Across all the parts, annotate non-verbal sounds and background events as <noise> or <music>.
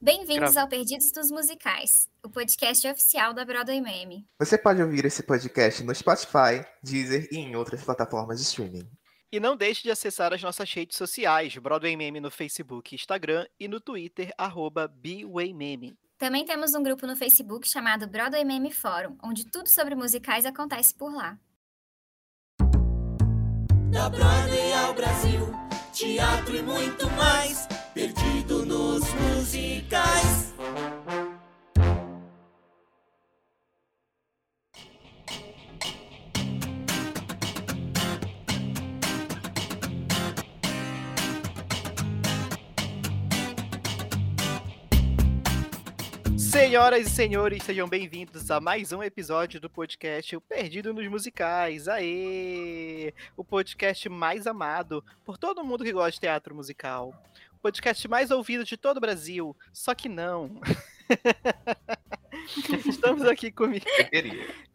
Bem-vindos ao Perdidos dos Musicais, o podcast oficial da Broadway Meme. Você pode ouvir esse podcast no Spotify, Deezer e em outras plataformas de streaming. E não deixe de acessar as nossas redes sociais, Broadway Meme no Facebook e Instagram e no Twitter, arroba BWayMeme. Também temos um grupo no Facebook chamado Broadway Meme Fórum, onde tudo sobre musicais acontece por lá. Da Broadway ao Brasil, teatro e muito mais, perdido nos musicais. Senhoras e senhores, sejam bem-vindos a mais um episódio do podcast O Perdido nos Musicais. Aê! O podcast mais amado por todo mundo que gosta de teatro musical. Podcast mais ouvido de todo o Brasil. Só que não. <laughs> Estamos aqui comigo.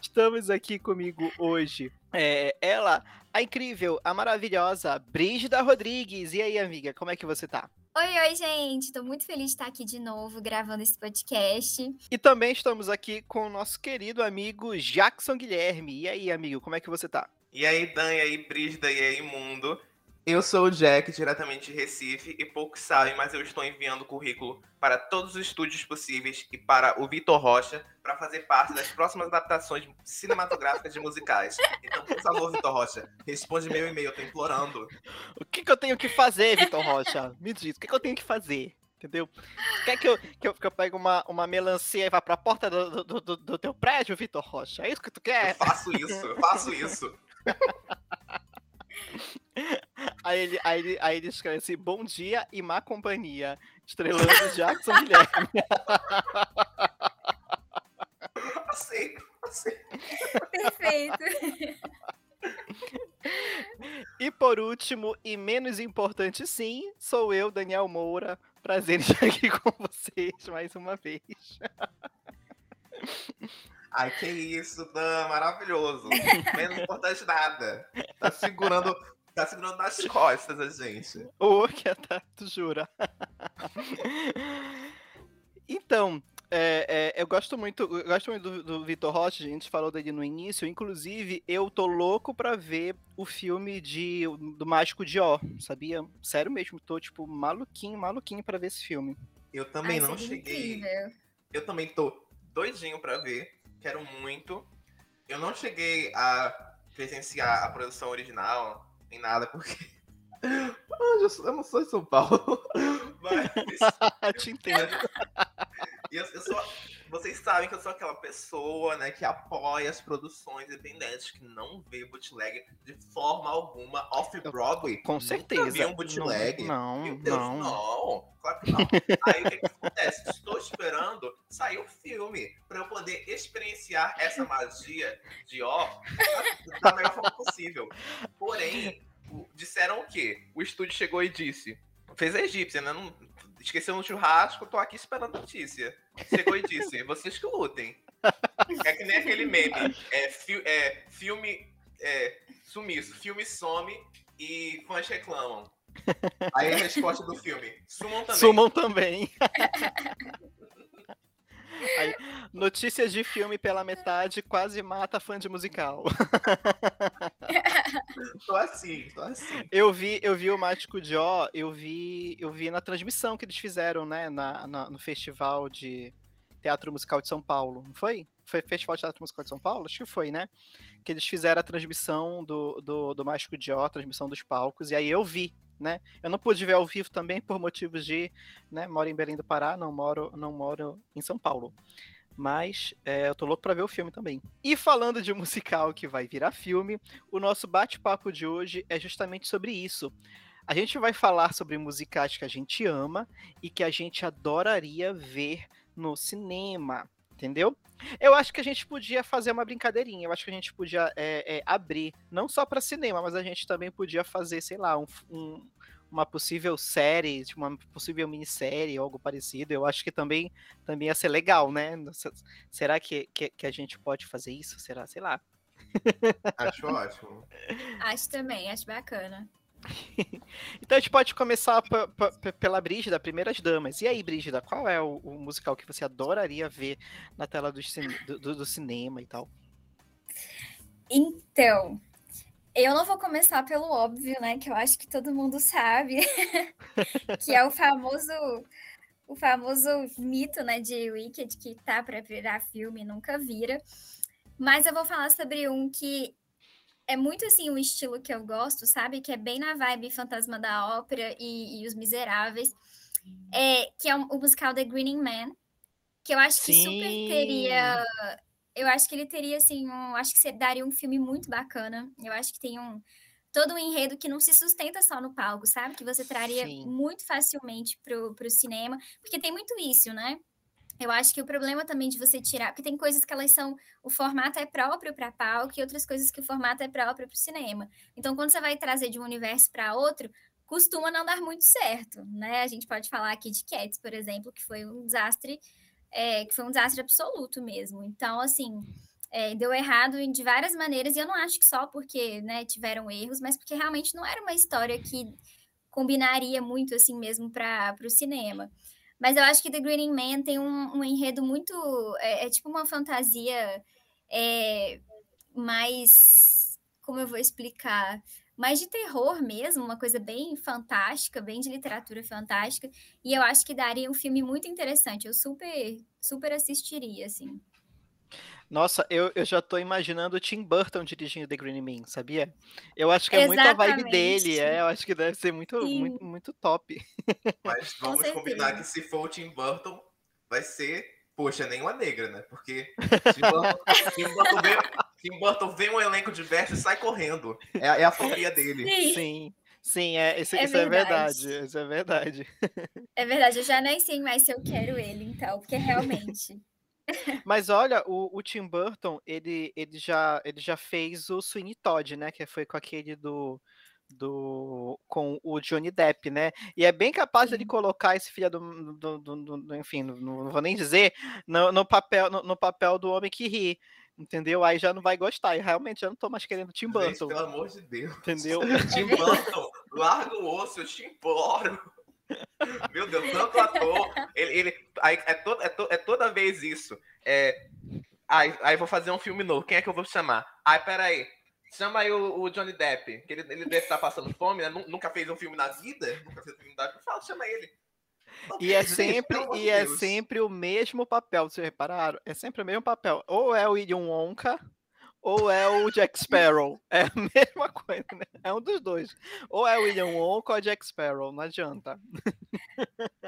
Estamos aqui comigo hoje. É, ela, a incrível, a maravilhosa Brígida Rodrigues. E aí, amiga, como é que você tá? Oi, oi, gente! Tô muito feliz de estar aqui de novo gravando esse podcast. E também estamos aqui com o nosso querido amigo Jackson Guilherme. E aí, amigo, como é que você tá? E aí, Dan, e aí, Brígida, e aí, mundo? Eu sou o Jack, diretamente de Recife, e poucos sabem, mas eu estou enviando currículo para todos os estúdios possíveis e para o Vitor Rocha para fazer parte das próximas adaptações cinematográficas de musicais. Então, por favor, Vitor Rocha, responde meu e-mail, eu tô implorando. O que, que eu tenho que fazer, Vitor Rocha? Me diz, o que, que eu tenho que fazer? Entendeu? Quer que eu, que eu, que eu pegue uma, uma melancia e vá pra porta do, do, do, do teu prédio, Vitor Rocha? É isso que tu quer? Eu faço isso, eu faço isso. <laughs> Aí ele, aí, ele, aí ele escreve assim: Bom dia e má companhia. Estrelando Jackson Guilherme. <laughs> Aceito, aceito. Perfeito. E por último, e menos importante sim, sou eu, Daniel Moura. Prazer em estar aqui com vocês mais uma vez. <laughs> Ai, que isso, Dan, maravilhoso. Menos importante nada. Tá segurando, tá segurando nas costas a gente. Ô, que até, tu jura? Então, é, é, eu gosto muito, eu gosto muito do, do Vitor Rocha, a gente falou dele no início. Inclusive, eu tô louco pra ver o filme de, do Mágico de Ó, sabia? Sério mesmo, tô tipo maluquinho, maluquinho pra ver esse filme. Eu também Ai, não seria cheguei. incrível. Eu também tô doidinho pra ver. Quero muito. Eu não cheguei a presenciar a produção original, nem nada, porque. <laughs> Ah, eu sou- eu não sou de São Paulo. <laughs> Mas. <laughs> Te entendo. E eu, eu sou. Vocês sabem que eu sou aquela pessoa, né, que apoia as produções independentes, que não vê bootleg de forma alguma off-Broadway. Com Nunca certeza. vi um bootleg. Não, Meu Deus, não. não. Claro que não. Aí o que, que acontece? Estou esperando sair o filme para eu poder experienciar essa magia de ó da melhor forma possível. Porém, disseram o quê? O estúdio chegou e disse. Fez a egípcia, né? Não, esqueceu no churrasco, tô aqui esperando a notícia. Chegou e disse, <laughs> vocês que lutem. É que nem aquele meme. É, fi- é, filme. É, sumiço. Filme some e fãs reclamam. Aí a resposta do filme. Sumam também. Sumam também. <laughs> Aí, notícias de filme pela metade quase mata fã de musical. <laughs> Tô assim, tô assim. Eu vi, eu vi o Mágico de Ó, eu vi, eu vi na transmissão que eles fizeram, né, na, na- no Festival de Teatro Musical de São Paulo, não foi? Foi Festival de Teatro Musical de São Paulo? Acho que foi, né? Que eles fizeram a transmissão do, do, do Mágico de Ó, a transmissão dos palcos, e aí eu vi, né? Eu não pude ver ao vivo também <laughs> por motivos de, né, moro em Belém do Pará, não moro, não moro em São Paulo. Mas é, eu tô louco pra ver o filme também. E falando de <laughs> musical que vai virar filme, o nosso bate-papo de hoje é justamente sobre isso. A gente vai falar sobre musicais que a gente ama e que a gente adoraria ver no cinema, entendeu? Eu acho que a gente podia fazer uma brincadeirinha. Eu acho que a gente podia é, é, abrir, não só para cinema, mas a gente também podia fazer, sei lá, um, um- uma possível série, tipo, uma possível minissérie, algo parecido. Eu acho que também, também ia ser legal, né? Se- Será que, que, que a gente pode fazer isso? Será? Sei lá. Acho <laughs> ótimo. Acho também, acho bacana. Então a gente pode começar pela Brígida, Primeiras Damas. E aí, Brígida, qual é o, o musical que você adoraria ver na tela do, do, do, cinema e tal? Então, eu não vou começar pelo óbvio, né? Que eu acho que todo mundo sabe, <laughs> que é o famoso o famoso mito, né, de Wicked que tá para virar filme e nunca vira. Mas eu vou falar sobre um que é muito assim um estilo que eu gosto, sabe? Que é bem na vibe Fantasma da Ópera e, e Os Miseráveis. É, que é um, o musical The Greening Man, que eu acho que Sim. super teria. Eu acho que ele teria, assim, um. Acho que daria um filme muito bacana. Eu acho que tem um. Todo um enredo que não se sustenta só no palco, sabe? Que você traria Sim. muito facilmente pro, pro cinema. Porque tem muito isso, né? Eu acho que o problema também de você tirar, porque tem coisas que elas são, o formato é próprio para palco e outras coisas que o formato é próprio para o cinema. Então, quando você vai trazer de um universo para outro, costuma não dar muito certo, né? A gente pode falar aqui de Cats, por exemplo, que foi um desastre, é, que foi um desastre absoluto mesmo. Então, assim, é, deu errado de várias maneiras e eu não acho que só porque, né, tiveram erros, mas porque realmente não era uma história que combinaria muito assim mesmo para o cinema. Mas eu acho que The Greening Man tem um, um enredo muito. É, é, tipo uma fantasia é, mais. Como eu vou explicar? Mais de terror mesmo, uma coisa bem fantástica, bem de literatura fantástica. E eu acho que daria um filme muito interessante. Eu super, super assistiria, assim. Nossa, eu, eu já tô imaginando o Tim Burton dirigindo The Green Man, sabia? Eu acho que é muito a vibe dele, é, eu acho que deve ser muito, muito, muito top. <laughs> Mas vamos combinar que se for o Tim Burton, vai ser, poxa, nenhuma negra, né? Porque <laughs> Tim Burton, Tim Burton, vê, Tim Burton vê um elenco diverso e sai correndo. É, é a fobia dele. Sim. Sim. Sim, é, isso, é, isso verdade. é verdade. Isso é verdade. É verdade, eu já nem sei mais se eu quero ele, então, porque realmente. Mas olha, o, o, Tim Burton, ele, ele, já, ele já fez o Sweeney Todd, né? Que foi com aquele do, do com o Johnny Depp, né? E é bem capaz de ele colocar esse filho do, do, do, do enfim, não, não, vou nem dizer, no, no papel no, no, papel do homem que ri, entendeu? Aí já não vai gostar. E realmente já não tô mais querendo Tim Burton. Gente, pelo amor de Deus. Entendeu? <laughs> Tim Burton, larga o osso, eu te imploro. Meu Deus, tanto ator. Ele, ele, aí, é, to, é, to, é toda vez isso. É, aí, aí vou fazer um filme novo. Quem é que eu vou chamar? Ai, peraí. Chama aí o, o Johnny Depp, que ele, ele deve estar passando fome, né? Nunca fez um filme na vida. Nunca fez um filme na vida. Fala, chama ele. E é sempre, e é sempre o mesmo papel, vocês repararam? É sempre o mesmo papel. Ou é o William Wonka, ou é o Jack Sparrow. <laughs> É a mesma coisa, né? É um dos dois. Ou é o William Wonka ou é Jack Sparrow, não adianta. <laughs>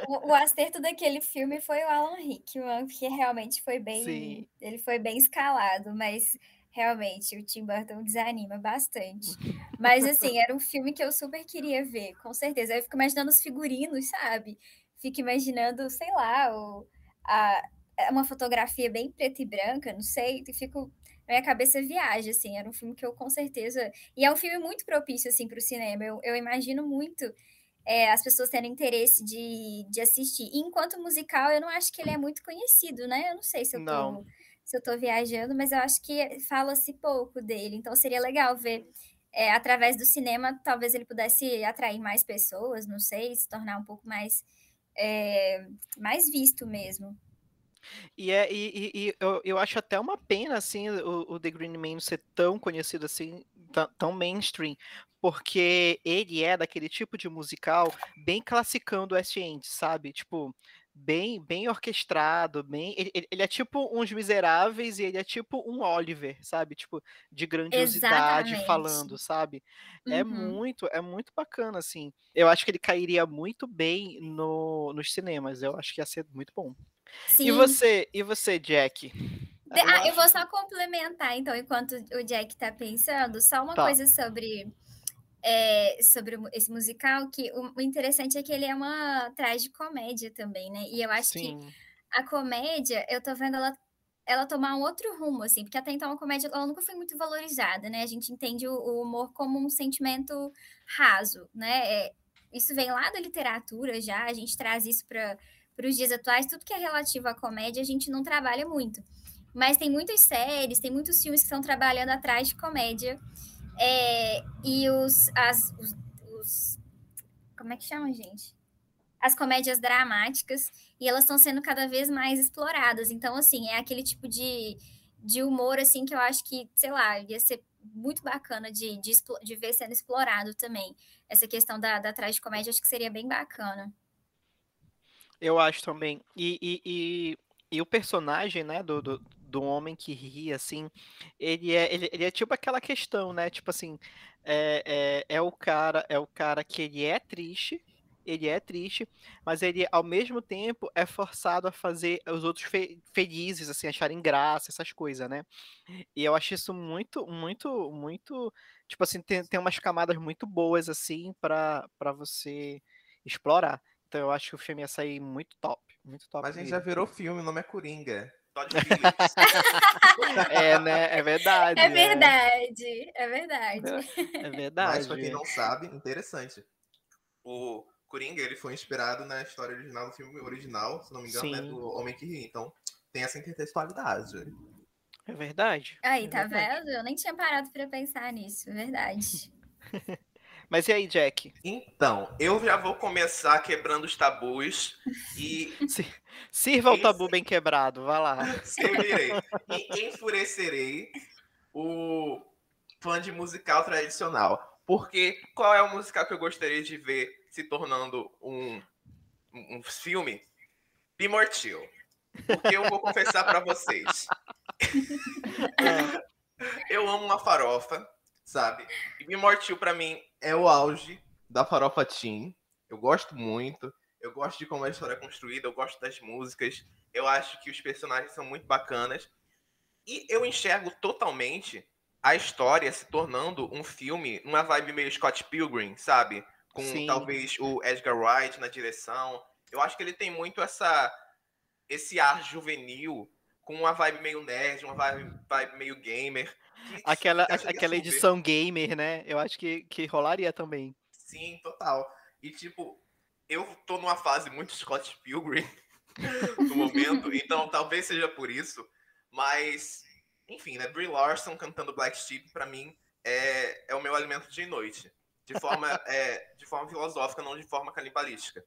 O, o, acerto daquele filme foi o Alan Rickman, que realmente foi bem. Sim. Ele foi bem escalado, mas realmente o Tim Burton desanima bastante. Mas assim, era um filme que eu super queria ver, com certeza. Eu fico imaginando os figurinos, sabe? Fico imaginando, sei lá, o, a, uma fotografia bem preta e branca, não sei, e fico minha cabeça viaja, assim, era um filme que eu com certeza. E é um filme muito propício, assim, para o cinema. Eu, eu imagino muito é, as pessoas tendo interesse de, de assistir. E enquanto musical, eu não acho que ele é muito conhecido, né? Eu não sei se eu tô, se eu tô viajando, mas eu acho que fala-se pouco dele. Então seria legal ver. É, através do cinema, talvez ele pudesse atrair mais pessoas, não sei, se tornar um pouco mais, é, mais visto mesmo. E, é, e, e, eu, eu acho até uma pena, assim, o, o The Green Man ser tão conhecido assim, tão mainstream, porque ele é daquele tipo de musical bem classicão do West End, sabe? Tipo, bem bem orquestrado, bem ele, ele, é tipo uns miseráveis e ele é tipo um Oliver, sabe? Tipo de grandiosidade Exatamente. falando, sabe? É uhum. É muito é muito bacana assim. Eu acho que ele cairia muito bem no, nos cinemas. Eu acho que ia ser muito bom. Sim. E você, e você, Jack? Eu ah, eu vou só complementar, então, enquanto o Jack tá pensando, só uma tá. coisa sobre, é, sobre esse musical, que o, o, interessante é que ele é uma comédia também, né? E eu acho Sim. que a comédia, eu tô vendo ela, ela tomar um outro rumo, assim, porque até então a comédia ela nunca foi muito valorizada, né? A gente entende o, o humor como um sentimento raso, né? É, isso vem lá da literatura já, a gente traz isso para para os dias atuais, tudo que é relativo à comédia a gente não trabalha muito. Mas tem muitas séries, tem muitos filmes que estão trabalhando atrás de comédia. É, e os, as, os, os. Como é que chama, gente? As comédias dramáticas, e elas estão sendo cada vez mais exploradas. Então, assim, é aquele tipo de, de humor, assim, que eu acho que, sei lá, ia ser muito bacana de, de, de ver sendo explorado também. Essa questão da, da comédia acho que seria bem bacana. Eu acho também. E, e, e, e o personagem, né, do, do, do homem que ri, assim, ele é, ele, ele é tipo aquela questão, né? Tipo assim, é, é, é, o cara, é o cara que ele é triste, ele é triste, mas ele ao mesmo tempo é forçado a fazer os outros fe felizes, assim, acharem graça, essas coisas, né? E eu acho isso muito, muito, muito, tipo assim, tem, tem umas camadas muito boas assim para você explorar. Então eu acho que o filme ia sair muito top, muito top. Mas a gente já virou filme, o nome é Coringa. <laughs> é, né? É verdade. É verdade. É verdade. É <laughs> verdade. Mas pra quem não sabe, interessante. O Coringa, ele foi inspirado na história original do filme original, se não me engano, né, do Homem que Ri. Então, tem essa intertextualidade. É verdade. Aí, é tá verdade. vendo? Eu nem tinha parado para pensar nisso, é verdade. <laughs> Mas e aí, Jack? Então, eu já vou começar quebrando os tabus e. <laughs> Sirva o tabu bem quebrado, vá lá. Servirei. E enfurecerei o fã de musical tradicional. Porque qual é o musical que eu gostaria de ver se tornando um, um filme? Bimortil. Porque eu vou confessar para vocês. <laughs> eu amo uma farofa sabe? E Immortal para mim é o auge da farofa teen. Eu gosto muito. Eu gosto de como a história é construída, eu gosto das músicas. Eu acho que os personagens são muito bacanas. E eu enxergo totalmente a história se tornando um filme, uma vibe meio Scott Pilgrim, sabe? Com Sim. talvez o Edgar Wright na direção. Eu acho que ele tem muito essa esse ar juvenil, com uma vibe meio nerd, uma vibe, vibe meio gamer aquela, aquela edição gamer, né? Eu acho que, que rolaria também. Sim, total. E tipo, eu tô numa fase muito Scott Pilgrim <laughs> no momento, então talvez seja por isso, mas enfim, né? Brie Larson cantando Black Sheep para mim é, é o meu alimento de noite, de forma <laughs> é, de forma filosófica, não de forma canibalística.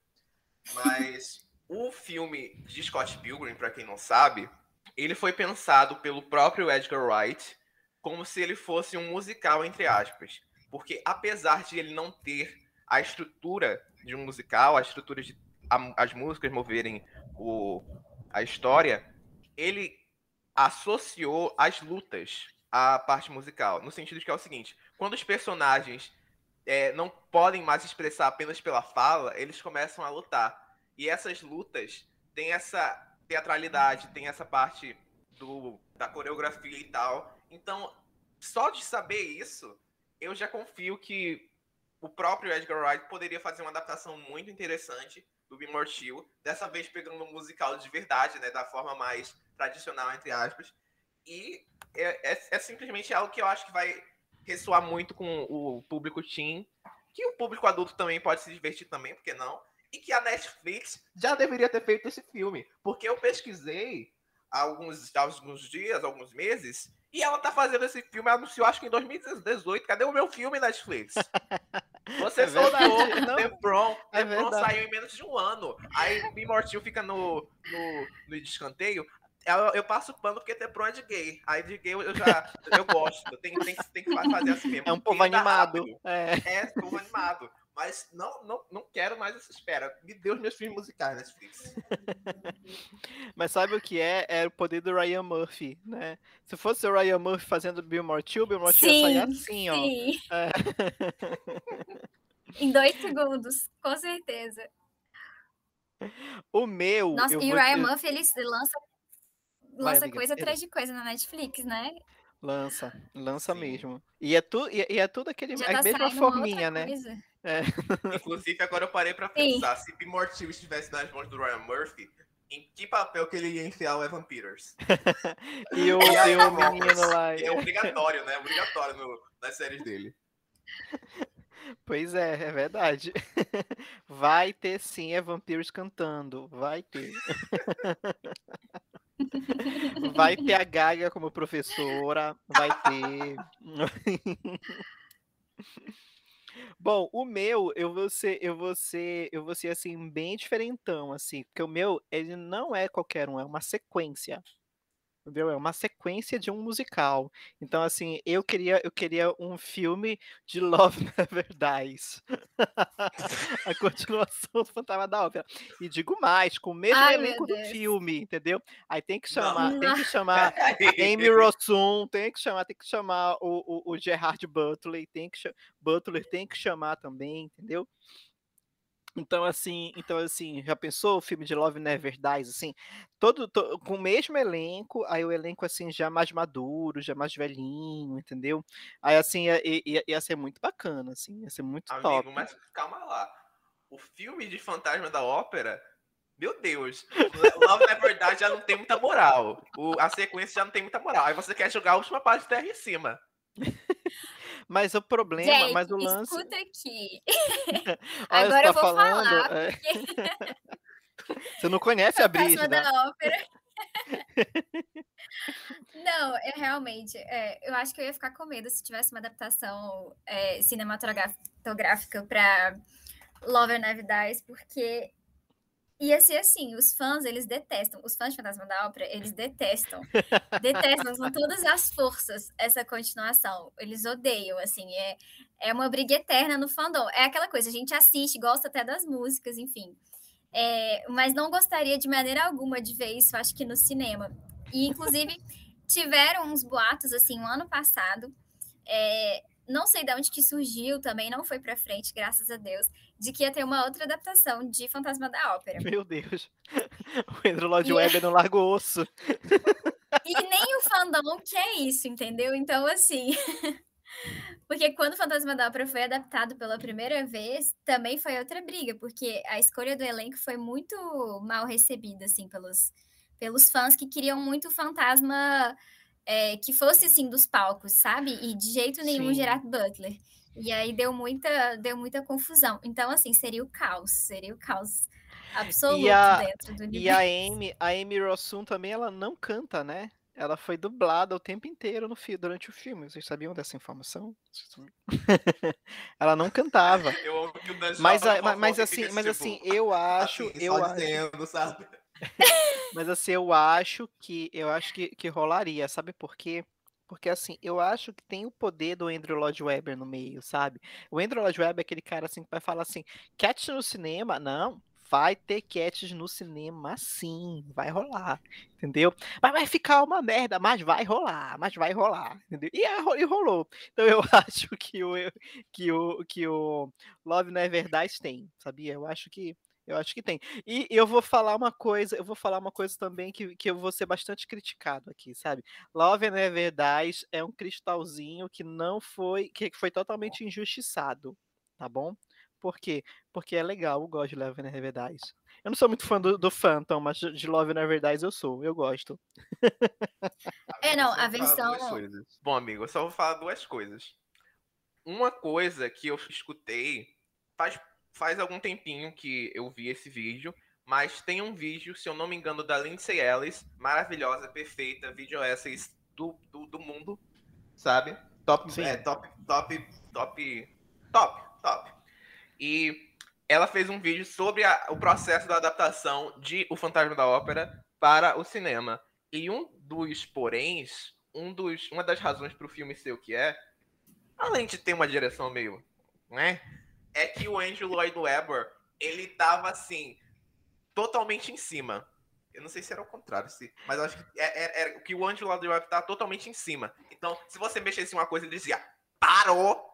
Mas o filme de Scott Pilgrim, para quem não sabe, ele foi pensado pelo próprio Edgar Wright como se ele fosse um musical, entre aspas. Porque apesar de ele não ter a estrutura de um musical, a estrutura de a, as músicas moverem o, a história, ele associou as lutas à parte musical. No sentido de que é o seguinte: quando os personagens é, não podem mais expressar apenas pela fala, eles começam a lutar. E essas lutas têm essa teatralidade, tem essa parte do, da coreografia e tal. Então, só de saber isso, eu já confio que o próprio Edgar Wright poderia fazer uma adaptação muito interessante do Be More Chill, dessa vez pegando um musical de verdade, né, da forma mais tradicional, entre aspas. E é, é, é simplesmente algo que eu acho que vai ressoar muito com o público teen, que o público adulto também pode se divertir também, por que não? E que a Netflix já deveria ter feito esse filme, porque eu pesquisei há alguns, há alguns dias, alguns meses, e ela tá fazendo esse filme, anunciou acho que em 2018. Cadê o meu filme Netflix? <laughs> Você é soltou The Prom. The Prom saiu em menos de um ano. Aí Me Mortil fica no, no, no descanteio. Eu, eu, passo pano porque The Prom é de gay. Aí de gay eu já eu gosto. Tem, tem, tem que fazer assim mesmo. É um povo animado. É. é, povo animado. Mas não, não, não quero mais essa espera. Me dê os meus filmes musicais Netflix. <laughs> Mas sabe o que é? É o poder do Ryan Murphy, né? Se fosse o Ryan Murphy fazendo Bill Mortil, Bill Mortil ia sair assim, ó. Sim. É. <laughs> em dois segundos, com certeza. O meu. Nossa, e o Ryan Murphy, ele lança, lança Vai, coisa atrás de coisa na Netflix, né? Lança, lança Sim. mesmo. E é, tu, e, e é tudo aquele, Já a tá mesma forminha, né? É. <laughs> Inclusive, agora eu parei pra pensar, Sim. se Immortal estivesse nas mãos do Ryan Murphy, em que papel que ele ia enfiar o Evan Peters? <laughs> e o, e o menino lá. É obrigatório, né? Obrigatório no, nas séries dele. <laughs> Pois é, é verdade. <laughs> Vai ter sim Evan Peters cantando. Vai ter. <laughs> Vai ter a Gaga como professora. Vai ter. <laughs> Bom, o meu, eu vou ser, eu vou ser, eu vou ser assim bem diferentão, assim, porque o meu ele não é qualquer um, é uma sequência. Entendeu? É uma sequência de um musical. Então, assim, eu queria, eu queria um filme de <laughs> Love Never Dies. <laughs> a continuação do Fantasma da Ópera. E digo mais, com o mesmo Ai, elenco do filme, entendeu? Aí tem que Não. chamar, tem que <laughs> chamar Amy Rossum, tem que chamar, tem que chamar o, o, o Gerard Butler, tem que Butler tem que chamar também, entendeu? Então assim, então assim, já pensou o filme de Love Never Dies assim, todo, to- com o mesmo elenco, aí o elenco assim já mais maduro, já mais velhinho, entendeu? Aí assim ia, ia, ia ser muito bacana, assim, ia ser muito Amigo, top. mas calma lá. O filme de Fantasma da Ópera, meu Deus, <laughs> Love na verdade já não tem muita moral. O- a sequência já não tem muita moral. Aí você quer jogar a última parte de terra em cima. <laughs> Mas o problema, Gente, mas o lance, escuta aqui. <laughs> <laughs> Agora tá eu vou falando, falar, é. Você não conhece a Brígida? da ópera. Não, eu realmente, é, eu acho que eu ia ficar com medo se tivesse uma adaptação é, cinematográfica para Love and Dies, porque ser assim, os fãs, eles detestam, os fãs de Fantasma da Ópera, eles detestam, detestam com todas as forças essa continuação, eles odeiam, assim, é, é uma briga eterna no fandom, é aquela coisa, a gente assiste, gosta até das músicas, enfim, é, mas não gostaria de maneira alguma de ver isso, acho que no cinema. E, inclusive, tiveram uns boatos, assim, um ano passado, é, não sei de onde que surgiu também, não foi pra frente, graças a Deus, de que ia ter uma outra adaptação de Fantasma da Ópera. Meu Deus. <laughs> O Andrew Lloyd E- Webber não larga o osso. <laughs> E nem o fandom quer isso, entendeu? Então, assim. <laughs> Porque quando o Fantasma da Ópera foi adaptado pela primeira vez, também foi outra briga, porque a escolha do elenco foi muito mal recebida, assim, pelos, pelos fãs que queriam muito o fantasma é, que fosse, assim, dos palcos, sabe? E de jeito nenhum Sim. Gerard Butler. E aí deu muita, deu muita confusão. Então, assim, seria o caos, seria o caos absoluto a- dentro do E universo. a Amy, a Amy Rossum também, ela não canta, né? Ela foi dublada o tempo inteiro no fi- durante o filme. Vocês sabiam dessa informação? <laughs> ela não cantava. Eu amo que o Mas, Jobs a- ma- falou mas assim, mas assim, eu acho, assim, eu acho, dizendo, sabe? <laughs> mas assim, eu acho que eu acho que, que rolaria, sabe por quê? Porque assim, eu acho que tem o poder do Andrew Lloyd Webber no meio, sabe? O Andrew Lloyd Webber é aquele cara assim que vai falar assim, Cats no cinema? Não, vai ter Cats no cinema sim, vai rolar, entendeu? Mas vai ficar uma merda, mas vai rolar, mas vai rolar, entendeu? E, e rolou. Então eu <laughs> acho que o que o que o Love Never Dies tem, sabia? Eu acho que eu acho que tem. E eu vou falar uma coisa, eu vou falar uma coisa também que, que eu vou ser bastante criticado aqui, sabe? Love Never Dies é um cristalzinho que não foi, que foi totalmente injustiçado, tá bom? Por quê? Porque é legal, eu gosto de Love Never Dies. Eu não sou muito fã do, do Phantom, mas de Love Never Dies eu sou, eu gosto. É, não, a versão-. Bom, amigo, eu só vou falar duas coisas. Uma coisa que eu escutei faz, faz algum tempinho que eu vi esse vídeo, mas tem um vídeo, se eu não me engano, da Lindsay Ellis, maravilhosa, perfeita, vídeo essays do, do, do mundo, sabe? Top, Sim. é, top, top, top, top, top. E ela fez um vídeo sobre a- o processo da adaptação de O Fantasma da Ópera para o cinema. E um dos poréns, um dos, uma das razões para o filme ser o que é, além de ter uma direção meio, né, é que o Andrew Lloyd Webber, ele tava assim, totalmente em cima. Eu não sei se era o contrário, se, mas acho que é, é, é que o Andrew Lloyd Webber tava totalmente em cima. Então, se você mexesse em uma coisa, ele dizia, parou!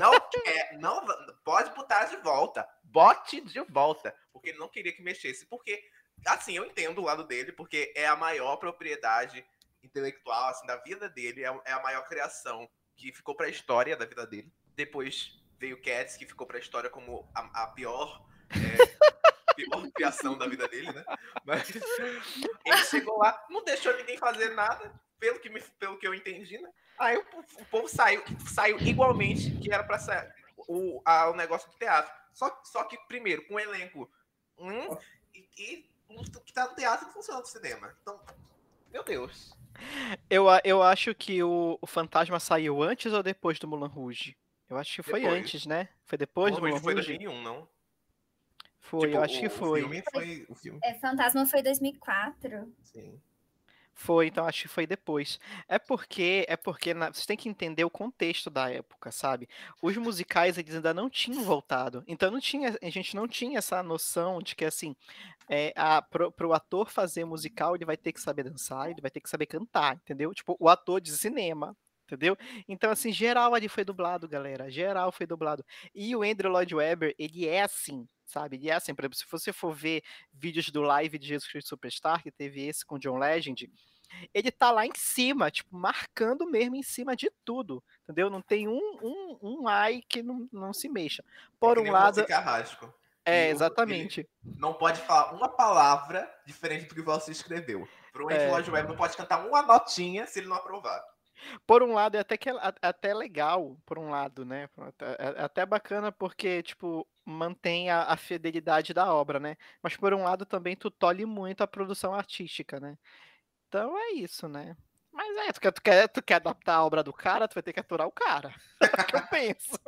Não quer, não pode botar de volta. Bote de volta. Porque ele não queria que mexesse. Porque, assim, eu entendo o lado dele, porque é a maior propriedade intelectual, assim, da vida dele, é, é a maior criação que ficou pra história da vida dele. Depois veio Cats, que ficou pra história como a, a pior, é, <laughs> pior criação da vida dele, né? Mas <laughs> ele chegou lá, não deixou ninguém fazer nada, pelo que, me, pelo que eu entendi, né? Aí o, o povo saiu, saiu igualmente que era pra sair o, a- o negócio do teatro. Só, só que, primeiro, com o elenco um, e, e o que tá no teatro não funciona no cinema. Então, meu Deus. Eu, eu acho que o, o Fantasma saiu antes ou depois do Mulan Rouge? Eu acho que foi Depois. antes, né? Foi depois do Moulin Moulin foi Rouge? 2001, não? Foi, Tipo, eu acho que o- foi. O filme foi. O filme, É, Fantasma foi 2004. sim. Foi, então acho que foi depois. É porque, é porque na- vocês têm que entender o contexto da época, sabe? Os musicais eles ainda não tinham voltado, então não tinha, a gente não tinha essa noção de que assim, é, a, pro, pro ator fazer musical ele vai ter que saber dançar, ele vai ter que saber cantar, entendeu? Tipo, o ator de cinema, entendeu? Então assim, geral ali foi dublado, galera, geral foi dublado. E o Andrew Lloyd Webber ele é assim. Sabe? Ele é assim, por exemplo, se você for ver vídeos do live de Jesus Cristo Superstar, que teve esse com John Legend, ele tá lá em cima, tipo, marcando mesmo em cima de tudo, entendeu? Não tem um, um, um ai que não, não se mexa. Por É um lado, Carrasco. é, exatamente. Não pode falar uma palavra diferente do que você escreveu. Pro É. Andrew Lloyd Webber não pode cantar uma notinha se ele não aprovar. Por um lado, é até, que, é até legal, por um lado, né? É, é até bacana porque, tipo, mantém a, a fidelidade da obra, né? Mas por um lado também tu tolhe muito a produção artística, né? Então é isso, né? Mas é, tu quer, tu quer, tu quer adaptar a obra do cara, tu vai ter que aturar o cara. <laughs> É o que eu penso.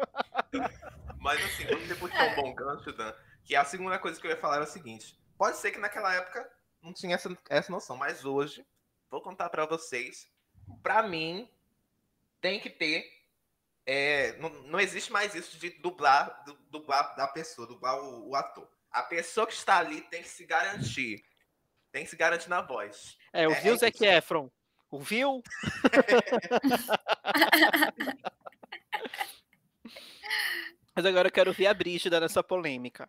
Mas assim, você puxou um bom gancho, Dan, que a segunda coisa que eu ia falar era o seguinte. Pode ser que naquela época não tinha essa, essa noção, mas hoje, vou contar pra vocês, pra mim, tem que ter. é, não, não existe mais isso de dublar, du- dublar da pessoa, dublar o, o ator. A pessoa que está ali tem que se garantir. Tem que se garantir na voz. É, É, ouviu, é Zac isso. Efron? Ouviu? <laughs> Mas agora eu quero ver a Brígida nessa polêmica.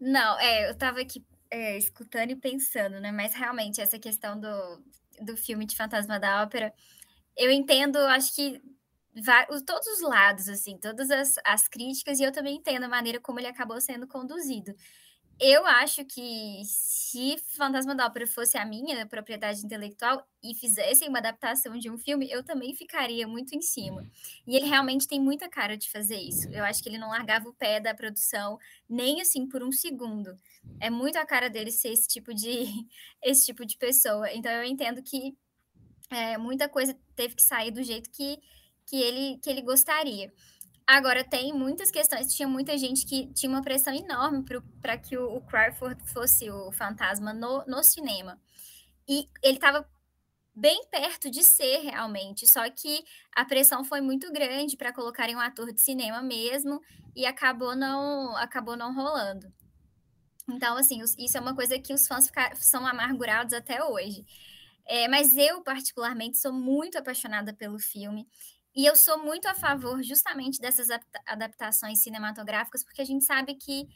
Não, é, eu tava aqui é, escutando e pensando, né? Mas realmente, essa questão do, do filme de Fantasma da Ópera, eu entendo, acho que todos os lados, assim, todas as, as críticas, e eu também entendo a maneira como ele acabou sendo conduzido. Eu acho que se Fantasma da Ópera fosse a minha propriedade intelectual e fizessem uma adaptação de um filme, eu também ficaria muito em cima. E ele realmente tem muita cara de fazer isso. Eu acho que ele não largava o pé da produção nem assim por um segundo. É muito a cara dele ser esse tipo de <laughs> esse tipo de pessoa. Então eu entendo que é, muita coisa teve que sair do jeito que, que ele que ele gostaria. Agora, tem muitas questões. Tinha muita gente que tinha uma pressão enorme para que o, o Crawford fosse o fantasma no, no cinema. E ele estava bem perto de ser realmente, só que a pressão foi muito grande para colocarem um ator de cinema mesmo e acabou não acabou não rolando. Então, assim, isso é uma coisa que os fãs fica- são amargurados até hoje. É, mas eu, particularmente, sou muito apaixonada pelo filme. E eu sou muito a favor justamente dessas adapta- adaptações cinematográficas, porque a gente sabe que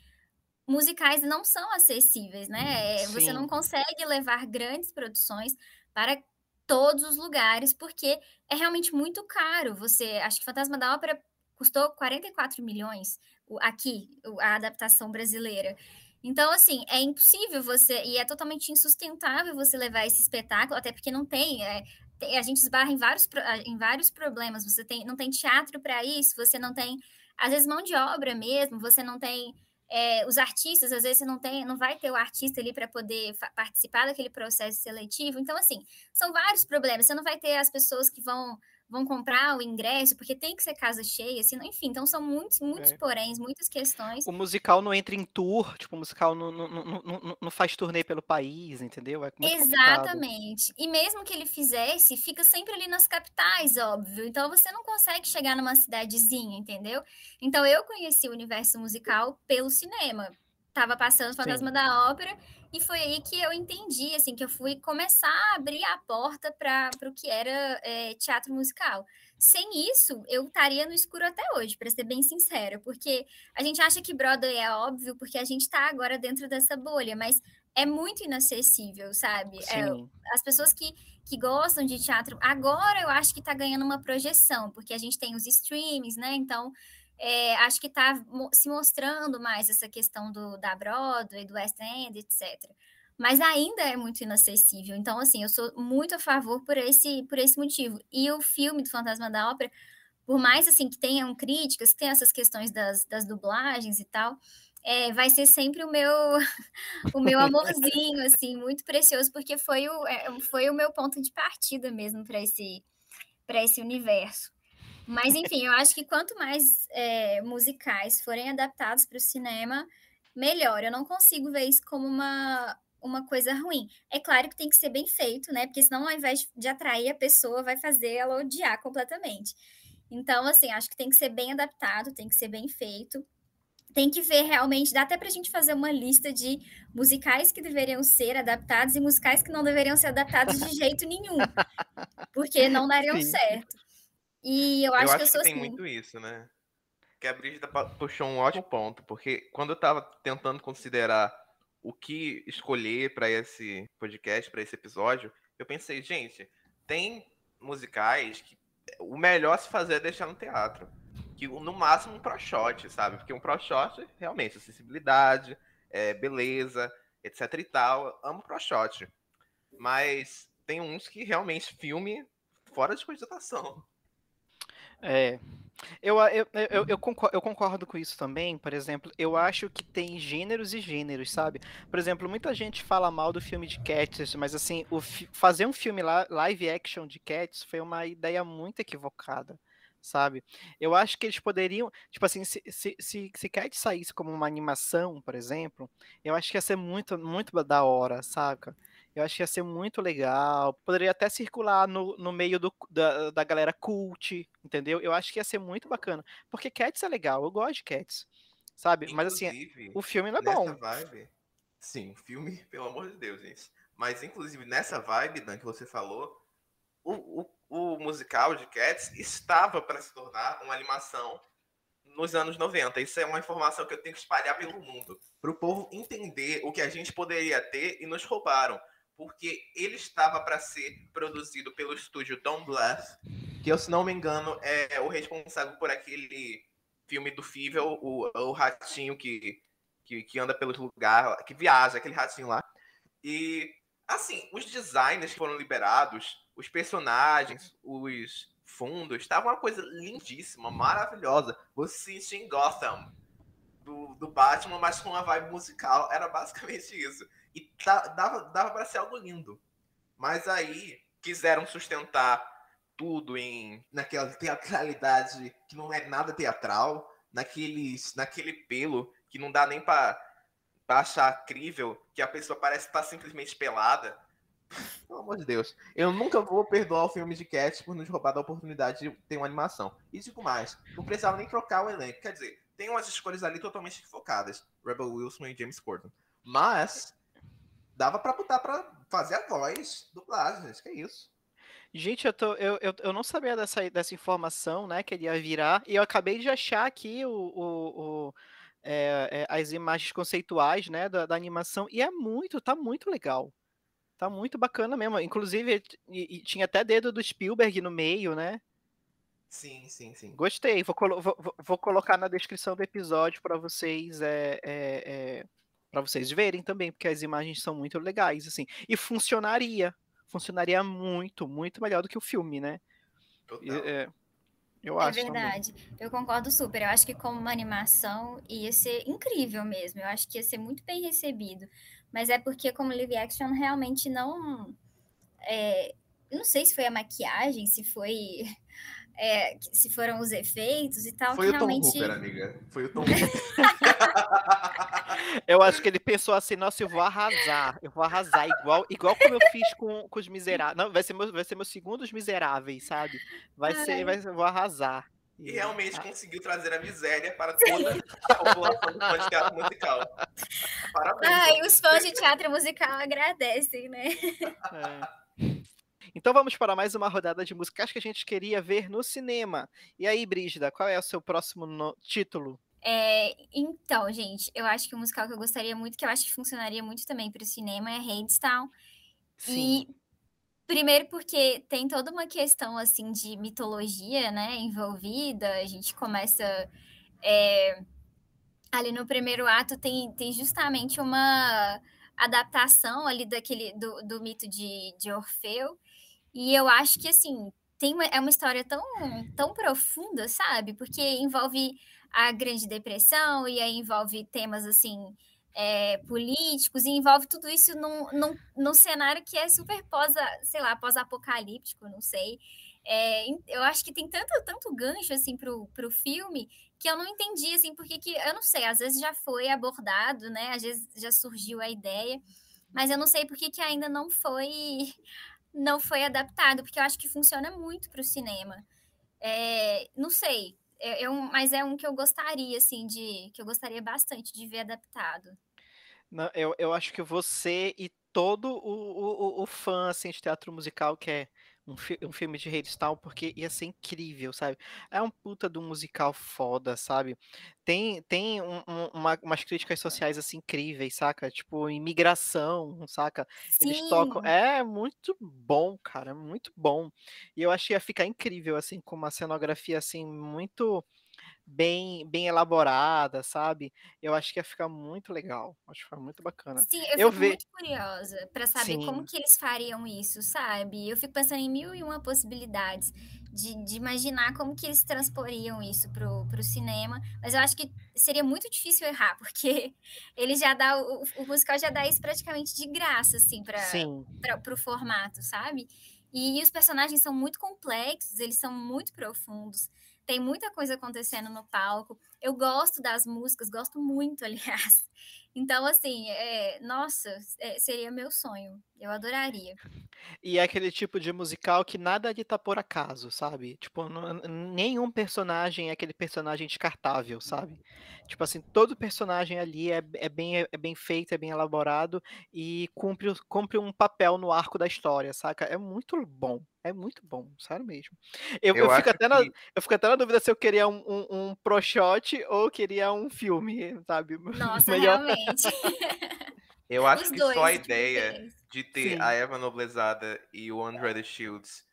musicais não são acessíveis, né? É, Você Sim. não consegue levar grandes produções para todos os lugares, porque é realmente muito caro. Você, acho que Fantasma da Ópera custou 44 milhões aqui, a adaptação brasileira. Então, assim, é impossível você, e é totalmente insustentável você levar esse espetáculo, até porque não tem, é, tem- a gente esbarra em vários, em vários problemas. Você tem, não tem teatro para isso, você não tem, às vezes, mão de obra mesmo, você não tem é, os artistas, às vezes você não tem, não vai ter o artista ali para poder participar daquele processo seletivo. Então, assim, são vários problemas. Você não vai ter as pessoas que vão vão comprar o ingresso, porque tem que ser casa cheia, assim, enfim, então são muitos, muitos É. poréns, muitas questões. O musical não entra em tour, tipo, o musical não, não, não, não, faz turnê pelo país, entendeu? É muito complicado. Exatamente. E mesmo que ele fizesse, fica sempre ali nas capitais, óbvio. Então você não consegue chegar numa cidadezinha, entendeu? Então eu conheci o universo musical pelo cinema. Tava passando Fantasma da Ópera e foi aí que eu entendi, assim, que eu fui começar a abrir a porta para o que era é, teatro musical. Sem isso, eu estaria no escuro até hoje, para ser bem sincera, porque a gente acha que Broadway é óbvio, porque a gente está agora dentro dessa bolha, mas é muito inacessível, sabe? É, as pessoas que, que gostam de teatro, agora eu acho que está ganhando uma projeção, porque a gente tem os streamings, né? Então, é, acho que está se mostrando mais essa questão do, da Broadway, do West End, etc. Mas ainda é muito inacessível. Então, assim, eu sou muito a favor por esse, por esse motivo. E o filme do Fantasma da Ópera, por mais assim que tenham críticas, tem essas questões das, das dublagens e tal, é, vai ser sempre o meu <laughs> o meu amorzinho, assim, muito precioso, porque foi o, é, foi o meu ponto de partida mesmo para esse, para esse universo. Mas, enfim, eu acho que quanto mais é, musicais forem adaptados para o cinema, melhor. Eu não consigo ver isso como uma, uma coisa ruim. É claro que tem que ser bem feito, né? Porque senão, ao invés de atrair a pessoa, vai fazer ela odiar completamente. Então, assim, acho que tem que ser bem adaptado, tem que ser bem feito. Tem que ver realmente, dá até para a gente fazer uma lista de musicais que deveriam ser adaptados e musicais que não deveriam ser adaptados de <laughs> jeito nenhum, porque não dariam Sim. certo. E eu acho, eu acho que eu sou que tem assim. muito isso, né? Que a Brígida puxou um ótimo ponto, porque quando eu estava tentando considerar o que escolher para esse podcast, para esse episódio, eu pensei, gente, tem musicais que o melhor se fazer é deixar no teatro. Que no máximo um pro shot, sabe? Porque um pro shot, realmente, acessibilidade, é, beleza, etc e tal. Amo pro shot. Mas tem uns que realmente filme fora de cogitação. É. Eu, eu, eu, eu, concordo, eu concordo com isso também, por exemplo, eu acho que tem gêneros e gêneros, sabe? Por exemplo, muita gente fala mal do filme de Cats, mas assim, fazer um filme live action de Cats foi uma ideia muito equivocada, sabe? Eu acho que eles poderiam, tipo assim, se, se, se, se Cats saísse como uma animação, por exemplo, eu acho que ia ser muito, muito da hora, saca? Eu acho que ia ser muito legal. Poderia até circular no, no meio do, da, da galera cult, entendeu? Eu acho que ia ser muito bacana. Porque Cats é legal, eu gosto de Cats. Sabe? Inclusive, Mas assim, o filme não é bom. Vibe, sim, o filme, <laughs> pelo amor de Deus, gente. Mas inclusive nessa vibe, Dan, que você falou, o, o, o musical de Cats estava para se tornar uma animação nos anos 90. Isso é uma informação que eu tenho que espalhar pelo mundo. Para o povo entender o que a gente poderia ter e nos roubaram porque ele estava para ser produzido pelo estúdio Don Bluth, que, se não me engano, é o responsável por aquele filme do Fível, o, o ratinho que, que, que anda pelos lugares, que viaja, aquele ratinho lá. E, assim, os designers que foram liberados, os personagens, os fundos, estavam uma coisa lindíssima, maravilhosa. Você se sentia em Gotham, do, do Batman, mas com uma vibe musical. Era basicamente isso. E tá, dava, dava para ser algo lindo. Mas aí quiseram sustentar tudo em naquela teatralidade que não é nada teatral, naqueles, naquele pelo que não dá nem para achar crível, que a pessoa parece estar tá simplesmente pelada. Pelo amor de Deus. Eu nunca vou perdoar o filme de Cat por nos roubar da oportunidade de ter uma animação. E digo mais, não precisava nem trocar o elenco. Quer dizer, tem umas escolhas ali totalmente focadas. Rebel Wilson e James Corden. Mas dava para botar para fazer a voz dublagem, acho que é isso. Gente, eu, tô, eu, eu, eu, não sabia dessa, dessa informação, né, que ele ia virar, e eu acabei de achar aqui o, o, o é, é, as imagens conceituais, né, da, da, animação, e é muito, tá muito legal. Tá muito bacana mesmo. Inclusive, e, e tinha até dedo do Spielberg no meio, né? Sim, sim, sim. Gostei. Vou, vou, vou colocar na descrição do episódio para vocês é, é, é para vocês verem também, porque as imagens são muito legais, assim. E funcionaria. Funcionaria muito, muito melhor do que o filme, né? É, eu é acho. É verdade. Também. Eu concordo super. Eu acho que como uma animação ia ser incrível mesmo. Eu acho que ia ser muito bem recebido. Mas é porque, como live action, realmente não. É, não sei se foi a maquiagem, se foi é, se foram os efeitos e tal. Foi o realmente... Tom Hooper, amiga. Foi o Tom <laughs> eu acho que ele pensou assim, nossa, eu vou arrasar. Eu vou arrasar, igual, igual como eu fiz com, com os miseráveis. Não, vai ser, meu, vai ser meu segundo os miseráveis, sabe? Vai Ai. ser, vai, eu vou arrasar. E realmente ah. conseguiu trazer a miséria para toda a população do fã de teatro musical. Parabéns. Ai, os fãs de teatro musical agradecem, né? É. Então vamos para mais uma rodada de musicais que a gente queria ver no cinema. E aí, Brígida, qual é o seu próximo no... título? É, então, gente, eu acho que o musical que eu gostaria muito, que eu acho que funcionaria muito também para o cinema, é Hadestown. Sim. E primeiro porque tem toda uma questão assim de mitologia, né, envolvida. A gente começa é, ali no primeiro ato tem, tem justamente uma adaptação ali daquele do, do mito de, de Orfeu e eu acho que, assim, tem uma, é uma história tão, tão profunda, sabe? Porque envolve a Grande Depressão e aí envolve temas, assim, é, políticos e envolve tudo isso num, num, num cenário que é super pós, sei lá, pós-apocalíptico, não sei. É, eu acho que tem tanto, tanto gancho assim pro, pro filme que eu não entendi assim porque que eu não sei, às vezes já foi abordado, né? Às vezes já surgiu a ideia, mas eu não sei por que, que ainda não foi não foi adaptado, porque eu acho que funciona muito para o cinema. É, não sei, é, é um, mas é um que eu gostaria assim de que eu gostaria bastante de ver adaptado. Não, eu, eu acho que você e todo o, o, o fã assim, de teatro musical que é um, fi um filme de Hadestown, porque ia ser incrível, sabe? É um puta do musical foda, sabe? Tem, tem um, um, uma, umas críticas sociais, assim, incríveis, saca? Tipo, imigração, saca? Eles tocam... É muito bom, cara, muito bom. E eu achei que ia ficar incrível, assim, com uma cenografia, assim, muito bem bem elaborada, sabe? Eu acho que ia ficar muito legal. Acho que foi muito bacana. Sim, eu, eu fico ve... muito curiosa para saber Sim. como que eles fariam isso, sabe? Eu fico pensando em mil e uma possibilidades de, de imaginar como que eles transporiam isso pro, pro cinema, mas eu acho que seria muito difícil errar, porque <laughs> ele já dá, o, o musical já dá isso praticamente de graça, assim, para o formato, sabe? E, e os personagens são muito complexos, eles são muito profundos tem muita coisa acontecendo no palco. Eu gosto das músicas, gosto muito, <laughs> aliás. Então, assim, é, nossa, é, seria meu sonho. Eu adoraria. E é aquele tipo de musical que nada ali tá por acaso, sabe? Tipo, não, nenhum personagem é aquele personagem descartável, sabe? Tipo assim, todo personagem ali é, é, bem, é bem feito, é bem elaborado e cumpre, cumpre um papel no arco da história, saca? É muito bom. É muito bom, sério mesmo. Eu, eu, eu fico, até que... na, eu fico até na dúvida se eu queria um, um, um pro shot ou queria um filme, sabe? <laughs> Nossa, Melhor... realmente. <laughs> Eu acho Os que só a ideia de ter Sim. a Eva Noblezada e o Andrew Shields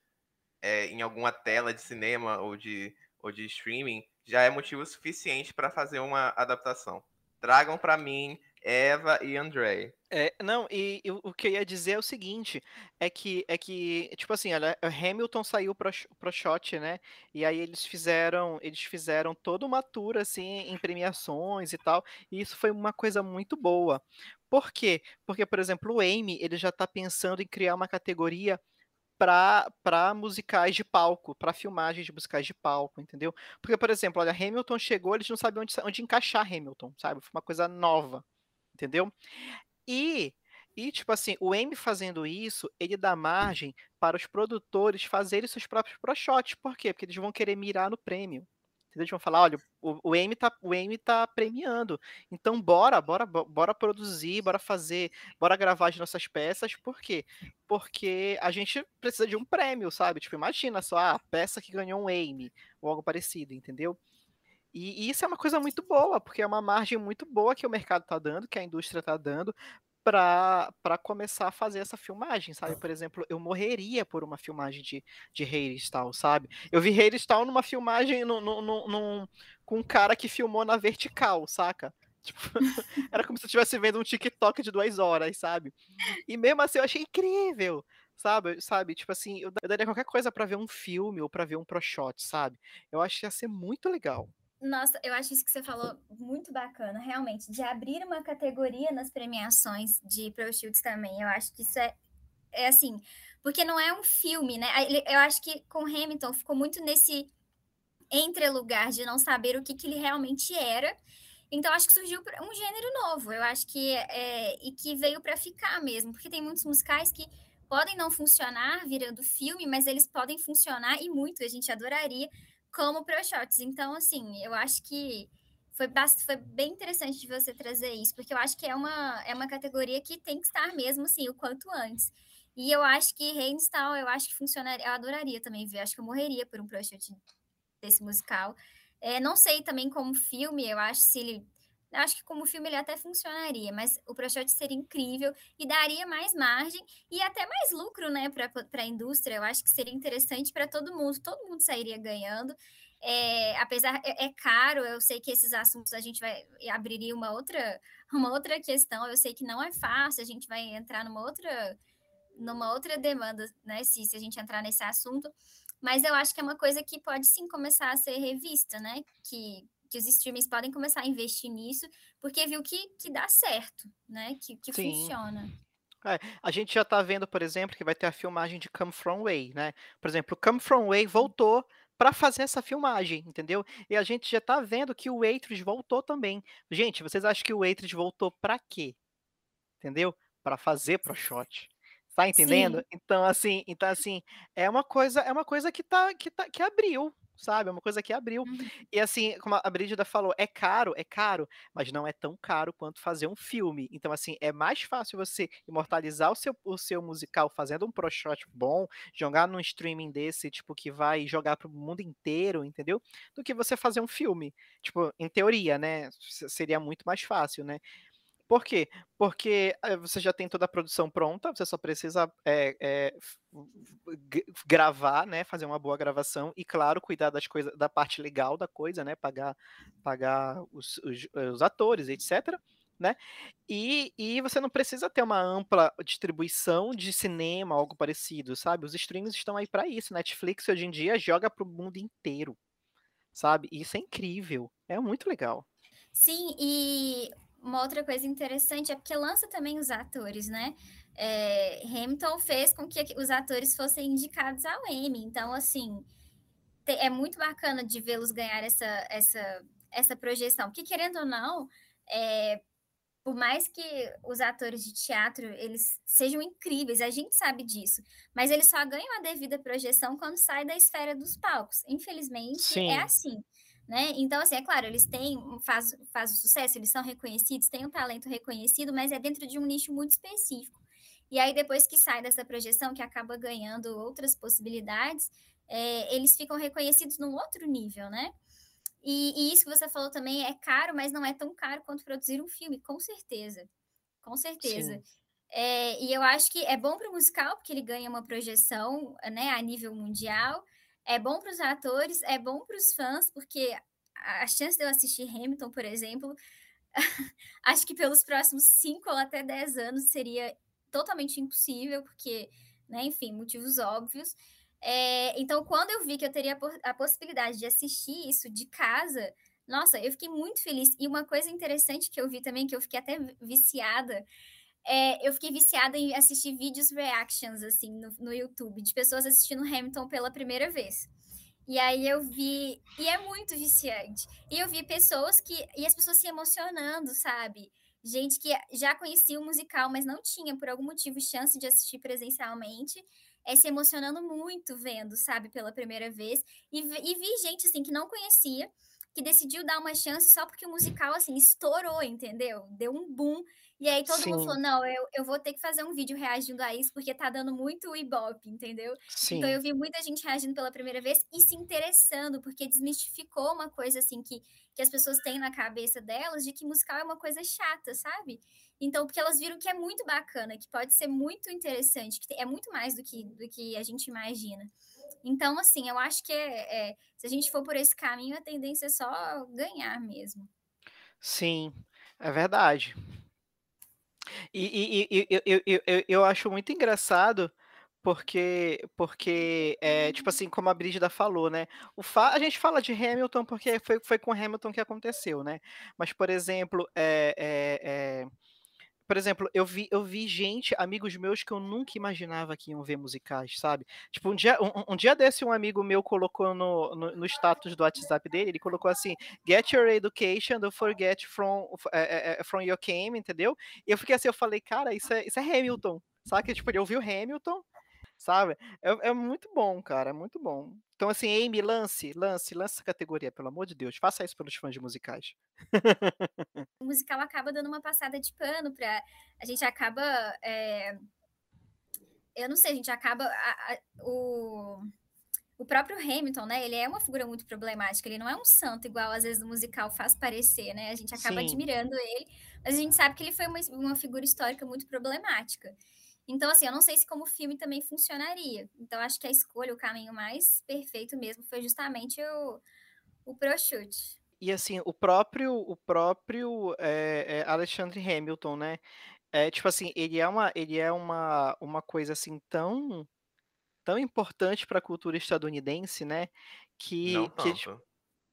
é, em alguma tela de cinema ou de, ou de streaming já é motivo suficiente para fazer uma adaptação. Tragam para mim Eva e André. É, não, e, e, o que eu ia dizer é o seguinte, é que, é que tipo assim, olha, Hamilton saiu pro, pro shot, né, e aí eles fizeram, eles fizeram toda uma tour, assim, em premiações e tal, e isso foi uma coisa muito boa. Por quê? Porque, por exemplo, o Amy, ele já tá pensando em criar uma categoria para musicais de palco, para filmagens de musicais de palco, entendeu? Porque, por exemplo, olha, Hamilton chegou, eles não sabiam onde, onde encaixar Hamilton, sabe? Foi uma coisa nova entendeu? E, e tipo assim, o M fazendo isso, ele dá margem para os produtores fazerem seus próprios pro shots. Por quê? Porque eles vão querer mirar no prêmio. Eles vão falar, olha, o, o M tá, o M tá premiando. Então bora, bora, bora produzir, bora fazer, bora gravar as nossas peças. Por quê? Porque a gente precisa de um prêmio, sabe? Tipo, imagina só a peça que ganhou um M ou algo parecido, entendeu? E, isso é uma coisa muito boa, porque é uma margem muito boa que o mercado está dando, que a indústria está dando, para começar a fazer essa filmagem, sabe? Por exemplo, eu morreria por uma filmagem de, de Hairstyle, sabe? Eu vi Hairstyle numa filmagem no, no, no, no, com um cara que filmou na vertical, saca? <laughs> Tipo, era como se eu estivesse vendo um TikTok de duas horas, sabe? E mesmo assim eu achei incrível, sabe? Sabe? Tipo assim, eu daria qualquer coisa para ver um filme ou para ver um pro shot, sabe? Eu acho que ia ser muito legal. Nossa, eu acho isso que você falou muito bacana, realmente, de abrir uma categoria nas premiações de Pro Shields também. Eu acho que isso é, é assim, porque não é um filme, né? Eu acho que com Hamilton ficou muito nesse entre-lugar de não saber o que, que ele realmente era. Então, acho que surgiu um gênero novo, eu acho que é, e que veio para ficar mesmo, porque tem muitos musicais que podem não funcionar virando filme, mas eles podem funcionar e muito, a gente adoraria como pro shots. Então, assim, eu acho que foi, foi bem interessante de você trazer isso, porque eu acho que é uma, é uma categoria que tem que estar mesmo, assim, o quanto antes. E eu acho que Reinstall, eu acho que funcionaria, eu adoraria também ver, acho que eu morreria por um pro shot desse musical. É, não sei também como filme, eu acho se ele acho que como filme ele até funcionaria, mas o ProShot seria incrível e daria mais margem e até mais lucro, né, para a indústria. Eu acho que seria interessante para todo mundo, todo mundo sairia ganhando. É, apesar é, é, caro, eu sei que esses assuntos a gente vai abriria uma outra uma outra questão. Eu sei que não é fácil, a gente vai entrar numa outra numa outra demanda, né, se, se a gente entrar nesse assunto. Mas eu acho que é uma coisa que pode sim começar a ser revista, né? Que que os streamers podem começar a investir nisso, porque viu que, que dá certo, né? Que, que funciona. É, a gente já tá vendo, por exemplo, que vai ter a filmagem de Come From Way, né? Por exemplo, Come From Way voltou para fazer essa filmagem, entendeu? E a gente já tá vendo que o Waitress voltou também. Gente, vocês acham que o Waitress voltou para quê? Entendeu? Para fazer pro shot. Tá entendendo? Sim. Então assim, então assim, é uma coisa, é uma coisa que tá que tá que abriu, sabe? É uma coisa que abriu. Uhum. E assim, como a Brígida falou, é caro, é caro, mas não é tão caro quanto fazer um filme. Então, assim, é mais fácil você imortalizar o seu, o seu musical fazendo um pro shot bom, jogar num streaming desse, tipo, que vai jogar pro mundo inteiro, entendeu? Do que você fazer um filme. Tipo, em teoria, né? Seria muito mais fácil, né? Por quê? Porque eh, você já tem toda a produção pronta, você só precisa f- g- gravar, né? Fazer uma boa gravação e, claro, cuidar das coisas, da parte legal da coisa, né? Pagar, pagar os, os- os atores, etc. Né? E, e você não precisa ter uma ampla distribuição de cinema, algo parecido, sabe? Os streams estão aí para isso. Netflix hoje em dia joga para o mundo inteiro, sabe? Isso é incrível, é muito legal. Sim, e uma outra coisa interessante é porque lança também os atores, né? É, Hamilton fez com que os atores fossem indicados ao Emmy. Então, assim, te- é muito bacana de vê-los ganhar essa, essa, essa projeção. Porque, querendo ou não, é, por mais que os atores de teatro eles sejam incríveis, a gente sabe disso, mas eles só ganham a devida projeção quando saem da esfera dos palcos. Infelizmente, Sim. é assim. Né? Então, assim, é claro, eles têm, faz, faz o sucesso, eles são reconhecidos, têm um talento reconhecido, mas é dentro de um nicho muito específico. E aí, depois que sai dessa projeção, que acaba ganhando outras possibilidades, é, eles ficam reconhecidos num outro nível, né? E, e isso que você falou também é caro, mas não é tão caro quanto produzir um filme, com certeza. Com certeza. Sim. É, e eu acho que é bom para o musical, porque ele ganha uma projeção né, a nível mundial. É bom para os atores, é bom para os fãs, porque a chance de eu assistir Hamilton, por exemplo, <laughs> acho que pelos próximos 5 ou até 10 anos seria totalmente impossível, porque, né, enfim, motivos óbvios. É, então, quando eu vi que eu teria a, po- a possibilidade de assistir isso de casa, nossa, eu fiquei muito feliz. E uma coisa interessante que eu vi também, que eu fiquei até vi- viciada, é, eu fiquei viciada em assistir vídeos reactions, assim, no, no YouTube, de pessoas assistindo Hamilton pela primeira vez. E aí eu vi, e é muito viciante. E eu vi pessoas que, e as pessoas se emocionando, sabe? Gente que já conhecia o musical, mas não tinha, por algum motivo, chance de assistir presencialmente, é, se emocionando muito vendo, sabe, pela primeira vez. E, e vi gente, assim, que não conhecia, que decidiu dar uma chance só porque o musical, assim, estourou, entendeu? Deu um boom. E aí todo mundo Sim. falou, não, eu, eu vou ter que fazer um vídeo reagindo a isso, porque tá dando muito ibope, entendeu? Sim. Então eu vi muita gente reagindo pela primeira vez e se interessando, porque desmistificou uma coisa assim que, que as pessoas têm na cabeça delas de que musical é uma coisa chata, sabe? Então, porque elas viram que é muito bacana, que pode ser muito interessante, que é muito mais do que, do que a gente imagina. Então, assim, eu acho que é, é, se a gente for por esse caminho, a tendência é só ganhar mesmo. Sim, é verdade. E, e- e- eu, eu, eu, eu, acho muito engraçado porque, porque é, tipo assim, como a Brígida falou, né? O fa a gente fala de Hamilton porque foi, foi com Hamilton que aconteceu, né? Mas, por exemplo, é, é, por exemplo, eu vi, eu vi gente, amigos meus que eu nunca imaginava que iam ver musicais, sabe? Tipo, um dia, um, um dia desse, um amigo meu colocou no, no, no status do WhatsApp dele, ele colocou assim, get your education, don't forget from, é, from your game, entendeu? E eu fiquei assim, eu falei, cara, isso é, isso é Hamilton, sabe? Tipo, ele ouviu Hamilton, sabe? É, é muito bom, cara, é muito bom. Então, assim, Amy, lance, lance, lance essa categoria, pelo amor de Deus, faça isso pelos fãs de musicais. O musical acaba dando uma passada de pano pra. A gente acaba. é, eu não sei, a gente acaba. a- a- o, o próprio Hamilton, né? Ele é uma figura muito problemática. Ele não é um santo, igual às vezes o musical faz parecer, né? A gente acaba Sim. admirando ele, mas a gente sabe que ele foi uma, uma figura histórica muito problemática. Então, assim, eu não sei se como filme também funcionaria. Então, acho que a escolha, o caminho mais perfeito mesmo foi justamente o, o prosciutto. E assim, o próprio, o próprio é, é, Alexandre Hamilton, né? É tipo assim, ele é uma, ele é uma, uma coisa assim tão, tão importante para a cultura estadunidense, né? Que, Não que tipo, tanto.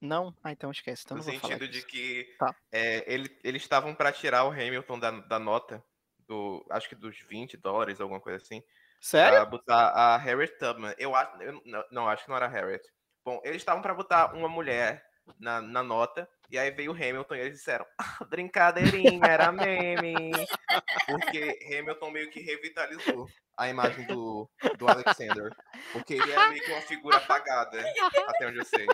não, ah, então esquece, então No não vou falar sentido de que Tá. é, ele- eles estavam para tirar o Hamilton da, da nota do, acho que dos 20 dólares, alguma coisa assim. Sério? Pra botar a Harriet Tubman. Eu acho. Eu, não, não, acho que não era Harriet. Bom, eles estavam para botar uma mulher na, na nota. E aí veio o Hamilton e eles disseram: ah, brincadeirinha, era meme. Porque Hamilton meio que revitalizou a imagem do, do Alexander. Porque ele era meio que uma figura apagada, <laughs> até onde eu sei.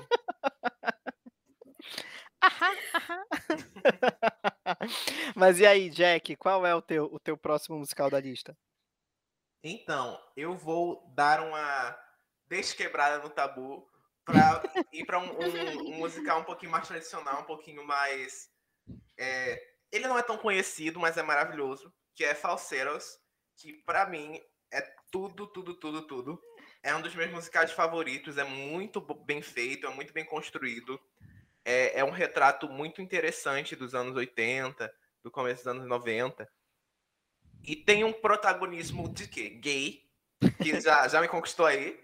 <laughs> Mas e aí, Jack, qual é o teu, o teu próximo musical da lista? Então, eu vou dar uma desquebrada no tabu para ir para um, um, um, musical um pouquinho mais tradicional, um pouquinho mais. É, ele não é tão conhecido, mas é maravilhoso, que é Falseros, que para mim é tudo, tudo, tudo, tudo. É um dos meus musicais favoritos, é muito bem feito, é muito bem construído. É, é um retrato muito interessante dos anos 80, do começo dos anos 90. E tem um protagonismo de quê? Gay, que já, já me conquistou aí.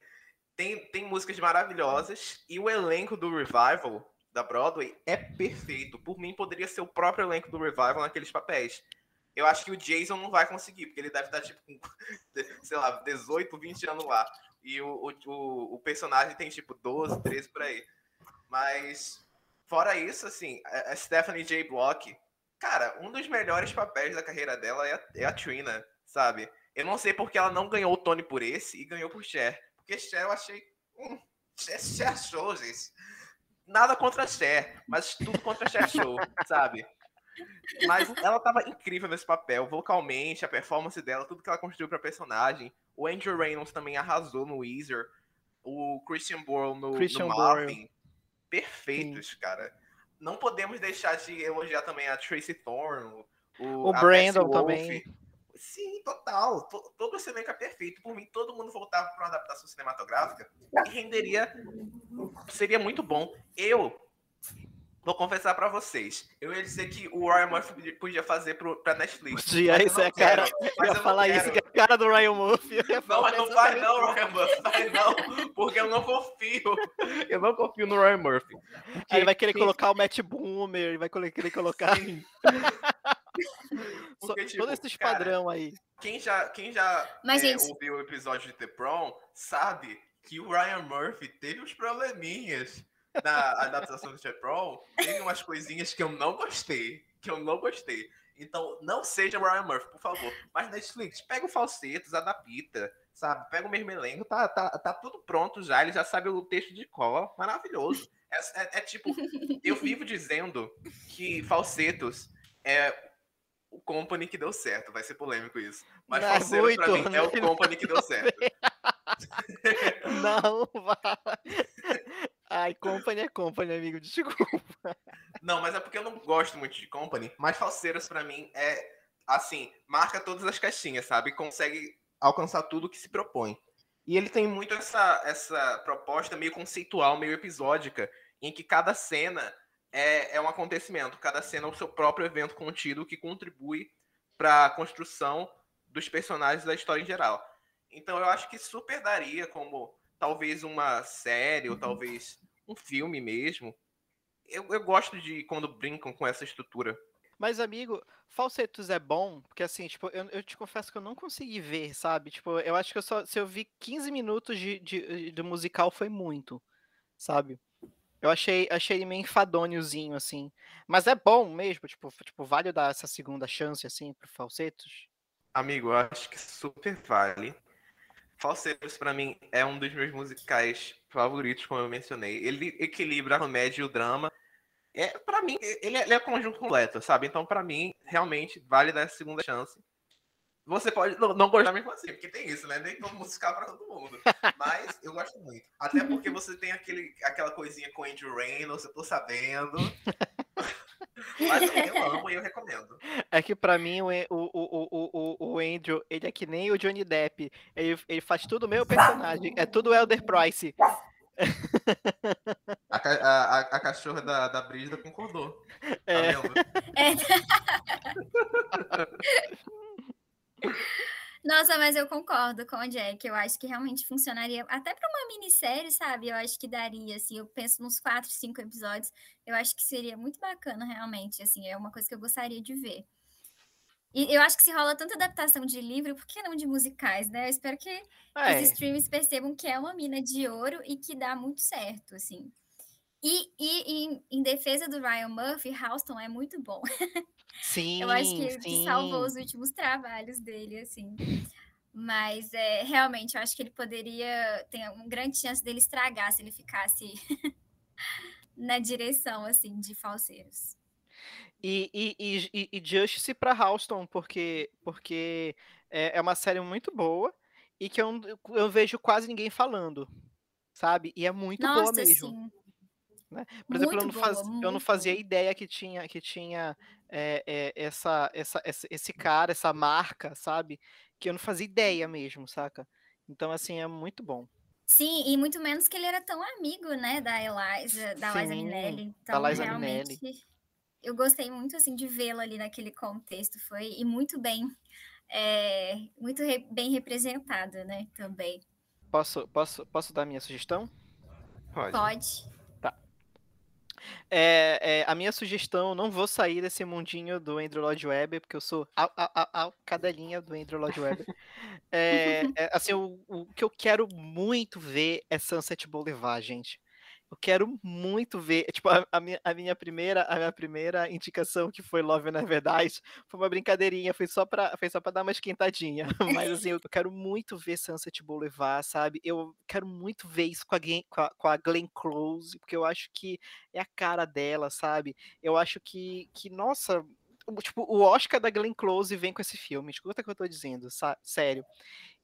Tem, tem músicas maravilhosas. E o elenco do Revival, da Broadway, é perfeito. Por mim, poderia ser o próprio elenco do Revival naqueles papéis. Eu acho que o Jason não vai conseguir, porque ele deve estar, tipo, <laughs> sei lá, 18, 20 anos lá. E o, o, o personagem tem, tipo, 12, 13 por aí. Mas, fora isso, assim, a Stephanie J. Block, Cara, um dos melhores papéis da carreira dela é a, é a Trina, sabe? Eu não sei porque ela não ganhou o Tony por esse e ganhou por Cher. Porque Cher eu achei. Hum, Cher, Cher Show, gente. Nada contra Cher, mas tudo contra Cher Show, <laughs> sabe? Mas ela tava incrível nesse papel, vocalmente, a performance dela, tudo que ela construiu pra personagem. O Andrew Reynolds também arrasou no Weezer. O Christian Bale no, Christian no Marvin. Perfeitos, Sim. cara não podemos deixar de elogiar também a Tracy Thorne, o, o Brandon também. Sim, total. Todo esse elenco é perfeito. Por mim, todo mundo voltava para uma adaptação cinematográfica e renderia. Seria muito bom. Eu Vou confessar para vocês. Eu ia dizer que o Ryan Murphy podia fazer pro, pra Netflix. Podia, isso é a cara. Eu ia falar isso, que é a cara do Ryan Murphy. Não, mas não faz não, Ryan Murphy. Faz não, porque eu não confio. Eu não confio no Ryan Murphy. Porque Aí ele vai querer colocar o Matt Boomer, ele vai querer colocar. <laughs> porque, tipo, Todo esse padrão aí. Quem já, quem já mas, é, ouviu o episódio de The Prom sabe que o Ryan Murphy teve uns probleminhas na adaptação do Chaperone, tem umas coisinhas que eu não gostei. Que eu não gostei. Então, não seja Ryan Murphy, por favor. Mas Netflix, pega o falsetos, adapta, sabe? Pega o mesmo elenco, tá, tá, tá tudo pronto já. Ele já sabe o texto de cor. Maravilhoso. É, é, é tipo, eu vivo dizendo que falsetos é o company que deu certo. Vai ser polêmico isso. Mas não, falsetos, pra mim, é o company que deu <laughs> certo. Não, vai. <laughs> Ai, Company é Company, amigo, desculpa. Não, mas é porque eu não gosto muito de Company. Mas Falseiras, para mim, é assim, marca todas as caixinhas, sabe? Consegue alcançar tudo que se propõe. E ele tem muito essa, essa proposta meio conceitual, meio episódica, em que cada cena é, é um acontecimento, cada cena é o seu próprio evento contido que contribui para a construção dos personagens da história em geral. Então eu acho que super daria como talvez uma série, ou uhum. talvez um filme mesmo. Eu, eu gosto de quando brincam com essa estrutura. Mas, amigo, Falsetos é bom, porque assim, tipo, eu, eu, te confesso que eu não consegui ver, sabe? Tipo, eu acho que eu só, se eu vi 15 minutos de, de, de musical foi muito, sabe? Eu achei, achei meio enfadôniozinho, assim. Mas é bom mesmo, tipo, tipo, vale dar essa segunda chance, assim, pro Falsetos? Amigo, eu acho que super vale. Falseiros, para mim, é um dos meus musicais favoritos, como eu mencionei. Ele equilibra a comédia e o drama. É, para mim, ele é, ele é conjunto completo, sabe? Então, para mim, realmente, vale dar a segunda chance. Você pode não, não gostar mesmo assim, porque tem isso, né? Nem todo musical para todo mundo. <laughs> Mas eu gosto muito. Até porque você tem aquele, aquela coisinha com Andrew Reynolds, eu tô sabendo. <laughs> Mas <laughs> eu amo e eu recomendo. É que pra mim o, o, o, o, o Andrew, ele é que nem o Johnny Depp. Ele, ele faz tudo o meu personagem. É tudo Elder Price. <laughs> A, a, a, cachorra da, da Brígida concordou. Tá é. Tá vendo? <laughs> É. Nossa, mas eu concordo com o Jack. Eu acho que realmente funcionaria até para uma minissérie, sabe? Eu acho que daria, assim. Eu penso nos quatro, cinco episódios. Eu acho que seria muito bacana, realmente. Assim, é uma coisa que eu gostaria de ver. E eu acho que se rola tanta adaptação de livro, por que não de musicais, né? Eu espero que É, os streams percebam que é uma mina de ouro e que dá muito certo, assim. E, e em, em defesa do Ryan Murphy, Houston é muito bom. <laughs> sim, Eu acho que, que salvou os últimos trabalhos dele, assim. Mas é, realmente, eu acho que ele poderia. Tem uma grande chance dele estragar se ele ficasse <laughs> na direção, assim, de falseiros. E, e, e, e- e Justice pra Houston, porque, porque é, é uma série muito boa e que eu, eu vejo quase ninguém falando, sabe? E é muito boa Nossa, mesmo. sim. Por exemplo, eu não, faz- boa, eu não fazia boa. ideia que tinha, que tinha é, é, essa, essa, esse, esse cara, essa marca, sabe? Que eu não fazia ideia mesmo, saca? Então, assim, é muito bom. Sim, e muito menos que ele era tão amigo, né, da Eliza, da Liza Sim, Minnelli. da Então, Liza Minnelli. realmente, eu gostei muito, assim, de vê-la ali naquele contexto. Foi, e muito bem, é, muito re- bem representada, né, também. Posso, posso, posso dar minha sugestão? Pode. Pode. É, é, a minha sugestão, não vou sair desse mundinho do Andrew Lloyd Webber, porque eu sou a, a, a, a cadelinha do Andrew Lloyd Webber. É, <laughs> é, assim, o, o que eu quero muito ver é Sunset Boulevard, gente. Eu quero muito ver, tipo, a, a minha, a minha primeira, a minha primeira indicação que foi Love and Verdade foi uma brincadeirinha, foi só para foi só para dar uma esquentadinha. <laughs> Mas assim, eu quero muito ver Sunset Boulevard, sabe? Eu quero muito ver isso com a, com a, com a Glenn Close, porque eu acho que é a cara dela, sabe? Eu acho que, que nossa, tipo, o Oscar da Glenn Close vem com esse filme. Escuta o que eu tô dizendo, sério.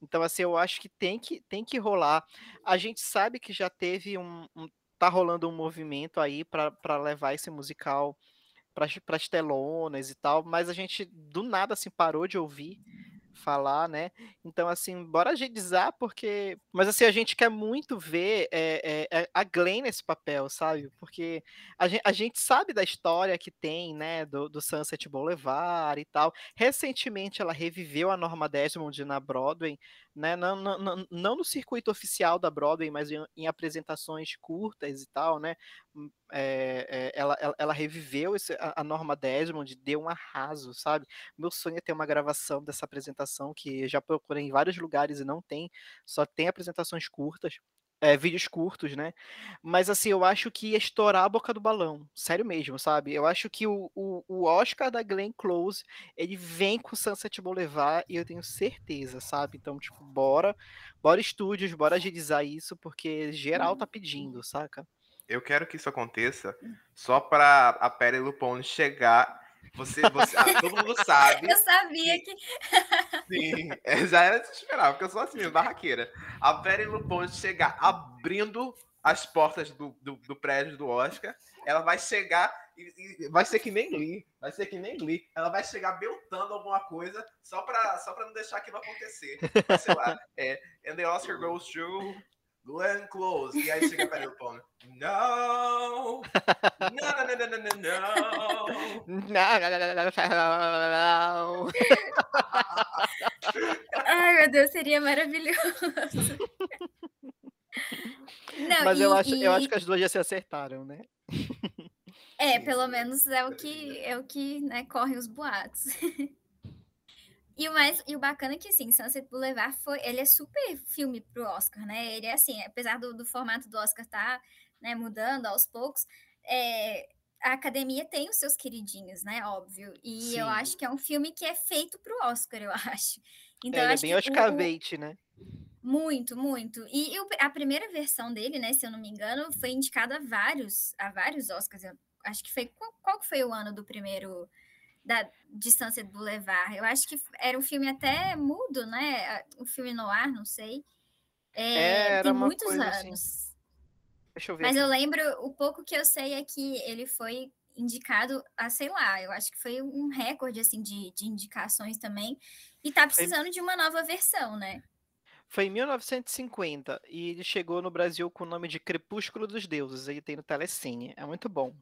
Então, assim, eu acho que tem que, tem que rolar. A gente sabe que já teve um. um- tá rolando um movimento aí para levar esse musical para as telonas e tal, mas a gente do nada assim parou de ouvir falar, né? Então, assim, bora agilizar, porque. Mas assim, a gente quer muito ver é, é, é, a Glenn nesse papel, sabe? Porque a gente, a gente sabe da história que tem, né? Do, do Sunset Boulevard e tal. Recentemente ela reviveu a Norma Desmond na Broadway, né? Não, não, não, não no circuito oficial da Broadway, mas em, em apresentações curtas e tal, né? Hum, é, é, ela, ela, ela reviveu esse, a, a Norma Desmond, deu um arraso, sabe? Meu sonho é ter uma gravação dessa apresentação que já procurei em vários lugares e não tem, só tem apresentações curtas. É, vídeos curtos, né? Mas assim, eu acho que ia estourar a boca do balão. Sério mesmo, sabe? Eu acho que o, o, o Oscar da Glenn Close, ele vem com Sunset Boulevard e eu tenho certeza, sabe? Então, tipo, bora, bora estúdios, bora agilizar isso, porque geral tá pedindo, saca? Eu quero que isso aconteça só pra a Perry Lupone chegar. Você, você ah, todo mundo <laughs> sabe. Eu sabia que. Sim, é, já era de esperar, porque eu sou assim, barraqueira. A Perry Lupone chegar abrindo as portas do, do, do prédio do Oscar, ela vai chegar e, e vai ser que nem Lee, vai ser que nem Lee. Ela vai chegar beltando alguma coisa só pra, só pra não deixar aquilo acontecer. Sei lá, é, and the Oscar goes to Glenn Close. E aí chega a Perry Lupone. Não! Não, não, não, não, não, não, não. Não, não, não, não, não, não. Ai, meu Deus, seria maravilhoso. Não, Mas e, eu acho, eu acho e- que as duas já se acertaram, né? É, Sim, pelo menos é o que é o que, né, corre os boatos. E o mais e o bacana é que assim, Sunset Boulevard foi, ele é super filme pro Oscar, né? Ele é assim, apesar do, do formato do Oscar tá, né, mudando aos poucos, é, a academia tem os seus queridinhos, né? Óbvio. E eu Sim. acho que é um filme que é feito pro Oscar, eu <laughs> acho. Então, É, eu ele é acho bem Oscar o- bait, né? muito, muito. E o- a primeira versão dele, né, se eu não me engano, foi indicada a vários, a vários Oscars. Eu acho que foi qual, qual foi o ano do primeiro da de Sunset Boulevard? Eu acho que era um filme até mudo, né? Um filme no ar, não sei. É, Era tem muitos assim. anos. Deixa eu ver. Mas aqui. eu lembro, o pouco que eu sei é que ele foi indicado a, sei lá, eu acho que foi um recorde, assim, de, de indicações também. E tá precisando de uma nova versão, né? Foi em 1950 e ele chegou no Brasil com o nome de Crepúsculo dos Deuses. Ele tem no Telecine. É muito bom.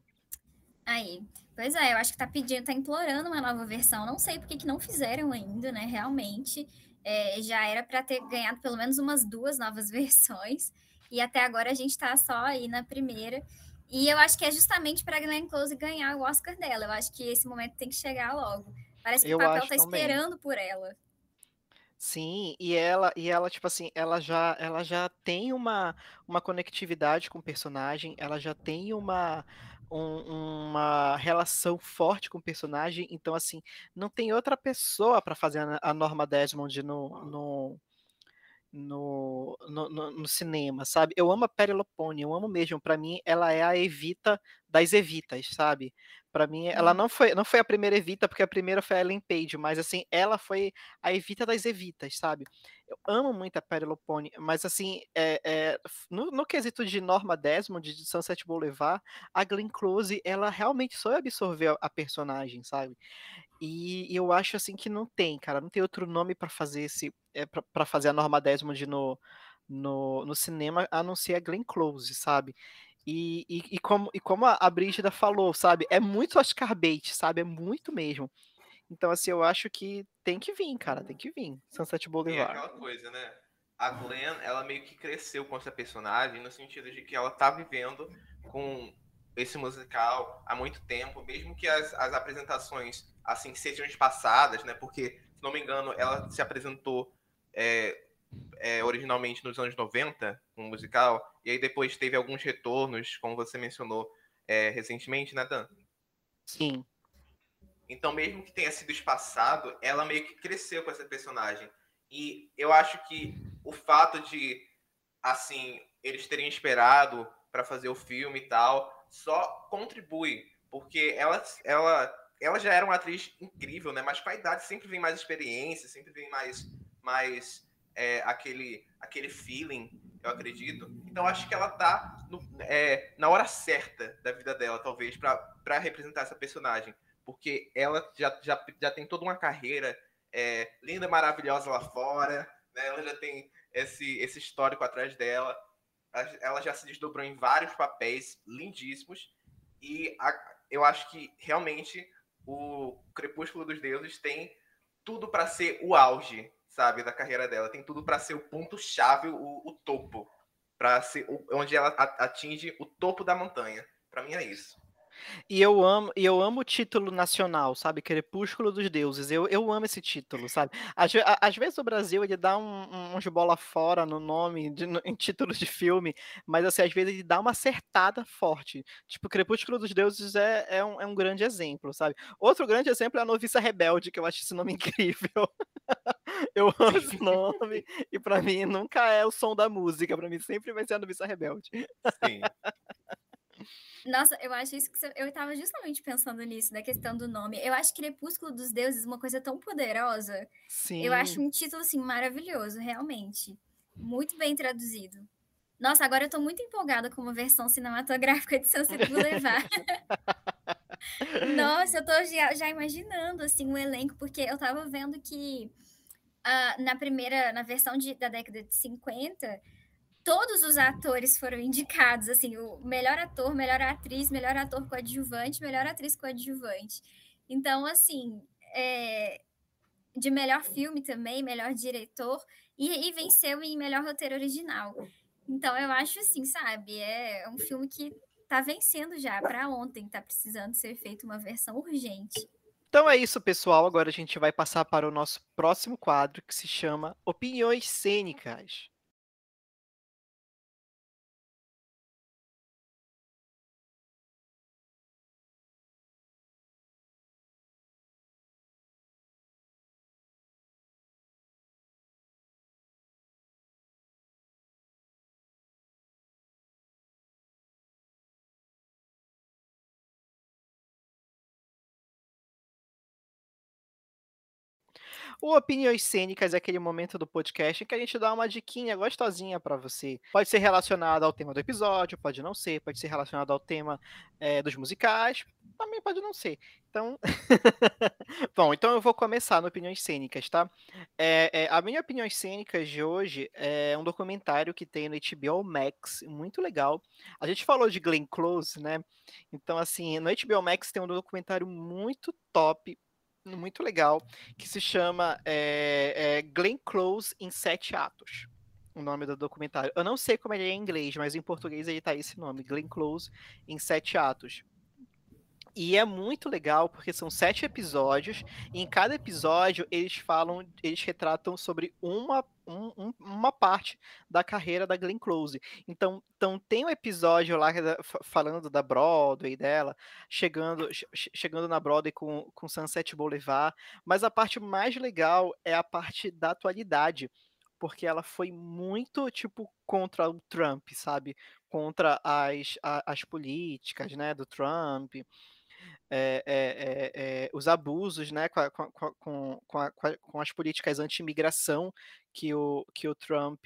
Aí, pois é, eu acho que tá pedindo, tá implorando uma nova versão. Não sei por que não fizeram ainda, né? Realmente, É, já era para ter ganhado pelo menos umas duas novas <laughs> versões. E até agora a gente tá só aí na primeira. E eu acho que é justamente para Glenn Close ganhar o Oscar dela. Eu acho que esse momento tem que chegar logo. Parece que Eu o papel tá também. esperando por ela. Sim, e ela, e ela, tipo assim, ela já, ela já tem uma, uma conectividade com o personagem, ela já tem uma, um- uma relação forte com o personagem, então, assim, não tem outra pessoa para fazer a, Norma Desmond no, no, no, no, no- cinema, sabe? Eu amo a Penelope, eu amo mesmo. Pra mim, ela é a Evita das Evitas, sabe? Pra mim, ela Uhum. não foi, não foi a primeira Evita, porque a primeira foi a Ellen Page, mas assim, ela foi a Evita das Evitas, sabe? Eu amo muito a Penelope, mas assim, é, é, no, no quesito de Norma Desmond, de Sunset Boulevard, a Glenn Close, ela realmente soube absorver a, a personagem, sabe? E eu acho assim que não tem, cara, não tem outro nome pra fazer esse, é, pra fazer a Norma Desmond no, no, no cinema, a não ser a Glenn Close, sabe? E, e, e como, e como a, Brígida falou, sabe? É muito Oscar bait, sabe? É muito mesmo. Então, assim, eu acho que tem que vir, cara, tem que vir. Sunset é Boulevard. aquela coisa, né? A Glenn, ela meio que cresceu com essa personagem no sentido de que ela tá vivendo com esse musical há muito tempo, mesmo que as, as apresentações assim sejam espaçadas, né? Porque, se não me engano, ela se apresentou é, é, originalmente nos anos 90, um musical, e aí depois teve alguns retornos, como você mencionou é, recentemente, né, Dan? Sim. Então, mesmo que tenha sido espaçado, ela meio que cresceu com essa personagem. E eu acho que o fato de, assim, eles terem esperado para fazer o filme e tal, só contribui. Porque ela, ela, ela já era uma atriz incrível, né? Mas com a idade sempre vem mais experiência, sempre vem mais, mais é, aquele, aquele feeling, eu acredito. Então, acho que ela tá no- é, na hora certa da vida dela, talvez, para representar essa personagem porque ela já, já, já tem toda uma carreira é, linda, maravilhosa lá fora, né? ela já tem esse, esse histórico atrás dela, Ela- já se desdobrou em vários papéis lindíssimos, e a- eu acho que realmente o Crepúsculo dos Deuses tem tudo para ser o auge, sabe, da carreira dela, tem tudo para ser o ponto-chave, o, o topo, para ser o- onde ela atinge o topo da montanha. Para mim é isso. E eu amo, e eu amo o título nacional, sabe? Crepúsculo dos Deuses. Eu, eu amo esse título, sabe? Às, às vezes o Brasil ele dá um, um, uns bola fora no nome, de- no- em títulos de filme, mas assim, às vezes ele dá uma acertada forte. Tipo, Crepúsculo dos Deuses é, é, um, é um grande exemplo, sabe? Outro grande exemplo é a Noviça Rebelde, que eu acho esse nome <laughs> incrível. Eu <laughs> amo esse nome, e pra mim nunca é o som da música, pra mim sempre vai ser a Noviça Rebelde. Sim. Nossa, eu acho isso que você... eu tava justamente pensando nisso, da questão do nome. Eu acho Crepúsculo dos Deuses uma coisa tão poderosa. Sim. Eu acho um título assim maravilhoso, realmente. Muito bem traduzido. Nossa, agora eu tô muito empolgada com uma versão cinematográfica de Sunset Boulevard. <laughs> Nossa, eu tô já, já imaginando assim o elenco, porque eu tava vendo que ah, na primeira, na versão de- da década de 50, todos os atores foram indicados, assim, o melhor ator, melhor atriz, melhor ator coadjuvante, melhor atriz coadjuvante. Então, assim, é, de melhor filme também, melhor diretor, e, e venceu em melhor roteiro original. Então, eu acho assim, sabe, é um filme que tá vencendo já para ontem, tá precisando ser feita uma versão urgente. Então é isso, pessoal. Agora a gente vai passar para o nosso próximo quadro, que se chama Opiniões Cênicas. O Opiniões Cênicas é aquele momento do podcast em que a gente dá uma diquinha gostosinha para você. Pode ser relacionado ao tema do episódio, pode não ser, pode ser relacionado ao tema eh, dos musicais, também pode não ser. Então, <laughs> bom, então eu vou começar no Opiniões Cênicas, tá? É, é, a minha Opiniões Cênicas de hoje é um documentário que tem no HBO Max, muito legal. A gente falou de Glenn Close, né? Então, assim, no HBO Max tem um documentário muito top, muito legal, que se chama é, é, Glenn Close em Sete Atos. O nome do documentário. Eu não sei como ele é em inglês, mas em português ele tá esse nome, Glenn Close em Sete Atos. E é muito legal porque são sete episódios, e em cada episódio eles falam, eles retratam sobre uma, um, uma parte da carreira da Glenn Close. Então, então tem um episódio lá é falando da Broadway dela, chegando, chegando na Broadway com, com Sunset Boulevard, mas a parte mais legal é a parte da atualidade porque ela foi muito, tipo, contra o Trump, sabe? Contra as, as políticas, né, do Trump é, é, é, os abusos né, com, com, com, com, com as políticas anti-imigração que o, que o Trump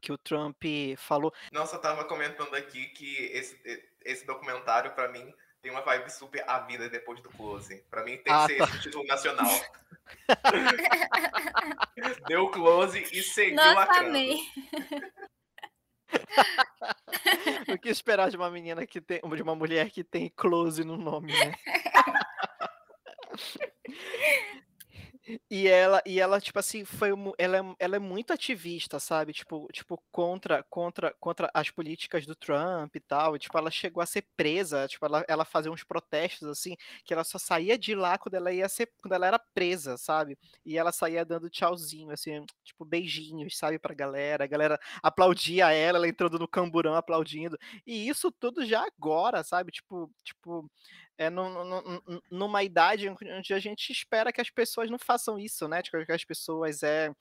que o Trump falou. Nossa, eu tava comentando aqui que esse, esse documentário, para mim, tem uma vibe super A Vida Depois do Close. Para mim tem que ah, ser tá. esse título nacional. <laughs> Deu close e seguiu Nossa, lacrando. Amei. <laughs> <laughs> o que esperar de uma menina que tem. de uma mulher que tem close no nome, né? <laughs> <laughs> E ela, e ela tipo assim, foi ela, é, ela é muito ativista, sabe? Tipo, tipo contra, contra, contra as políticas do Trump e tal. E, tipo, ela chegou a ser presa, tipo, ela, ela fazia uns protestos assim, que ela só saía de lá quando ela ia ser, quando ela era presa, sabe? E ela saía dando tchauzinho, assim, tipo, beijinhos, sabe, pra galera. A galera aplaudia ela, ela entrando no camburão aplaudindo. E isso tudo já agora, sabe? Tipo, tipo, é, numa idade onde a gente espera que as pessoas não façam isso, né? Tipo, que as pessoas é,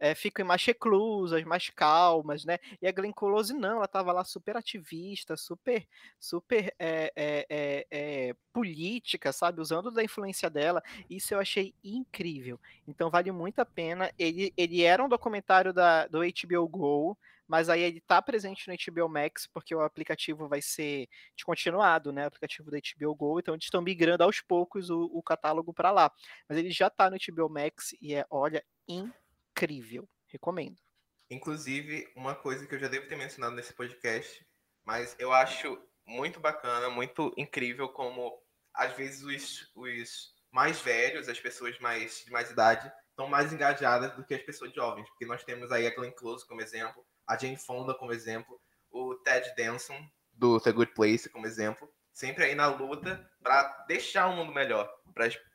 é, fiquem mais reclusas, mais calmas, né? E a Glenn Close não, ela estava lá super ativista, super, super é, é, é, política, sabe? Usando da influência dela. Isso eu achei incrível. Então vale muito a pena. Ele, ele era um documentário da, do HBO Go, mas aí ele tá presente no HBO Max, porque o aplicativo vai ser continuado, né? O aplicativo da HBO Go, então eles estão migrando aos poucos o, o catálogo para lá. Mas ele já tá no HBO Max e é, olha, incrível. Recomendo. Inclusive, uma coisa que eu já devo ter mencionado nesse podcast, mas eu acho muito bacana, muito incrível como às vezes os, os mais velhos, as pessoas mais de mais idade, estão mais engajadas do que as pessoas jovens, porque nós temos aí a Glenn Close como exemplo, a Jane Fonda como exemplo, o Ted Danson do The Good Place como exemplo, sempre aí na luta para deixar o mundo melhor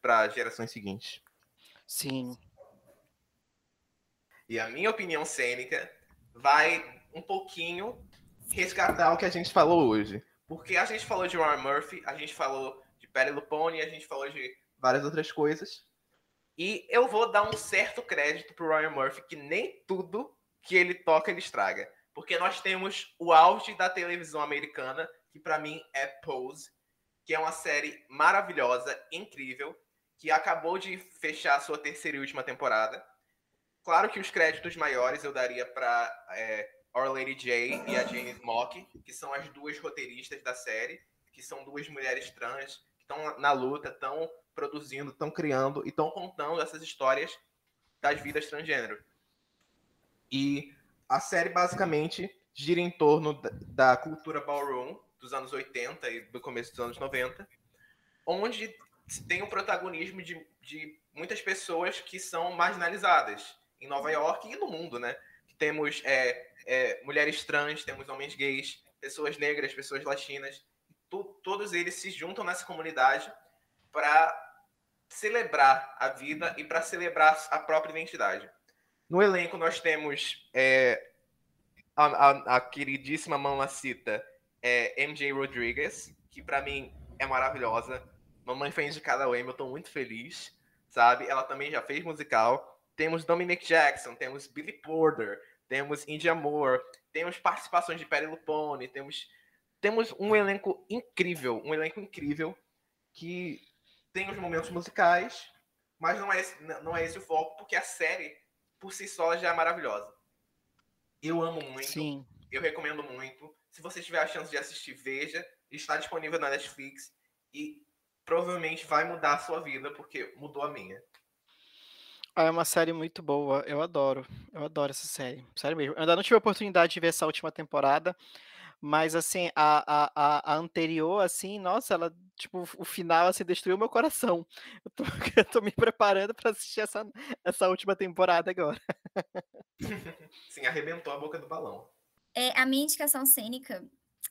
para as gerações seguintes. Sim. E a minha opinião cênica vai um pouquinho resgatar o que a gente falou hoje. Porque a gente falou de Ryan Murphy, a gente falou de Perry Lupone, a gente falou de várias outras coisas. E eu vou dar um certo crédito pro Ryan Murphy, que nem tudo que ele toca, ele estraga. Porque nós temos o auge da televisão americana, que para mim é Pose, que é uma série maravilhosa, incrível, que acabou de fechar a sua terceira e última temporada. Claro que os créditos maiores eu daria para é, Our Lady e a Jane Smock, que são as duas roteiristas da série, que são duas mulheres trans que estão na luta, estão produzindo, estão criando e estão contando essas histórias das vidas transgênero. E a série basicamente gira em torno da, cultura ballroom dos anos 80 e do começo dos anos 90, onde tem o protagonismo de, de muitas pessoas que são marginalizadas em Nova York e no mundo, né? Temos é, é, mulheres trans, temos homens gays, pessoas negras, pessoas latinas. Tu, todos eles se juntam nessa comunidade para celebrar a vida e para celebrar a própria identidade. No elenco nós temos é, a, a, a, queridíssima mamacita é, MJ Rodriguez, que para mim é maravilhosa. Mamãe foi indicada ao Emmy, eu tô muito feliz, sabe? Ela também já fez musical. Temos Dominic Jackson, temos Billy Porter, temos India Moore, temos participações de Perry Lupone, temos, temos um elenco incrível, um elenco incrível que tem os momentos musicais, mas não é esse, não é esse o foco, porque a série por si só já é maravilhosa. Eu amo muito. Sim. Eu recomendo muito. Se você tiver a chance de assistir, veja. Está disponível na Netflix e provavelmente vai mudar a sua vida, porque mudou a minha. Ah, é uma série muito boa. Eu adoro. Eu adoro essa série. Sério mesmo. Eu ainda não tive a oportunidade de ver essa última temporada. Mas, assim, a, a, a anterior, assim, nossa, ela, tipo, o final, assim, destruiu meu coração. <laughs> Eu tô, <laughs> eu tô me preparando para assistir essa, essa última temporada agora. <laughs> Sim, arrebentou a boca do balão. É, a minha indicação cênica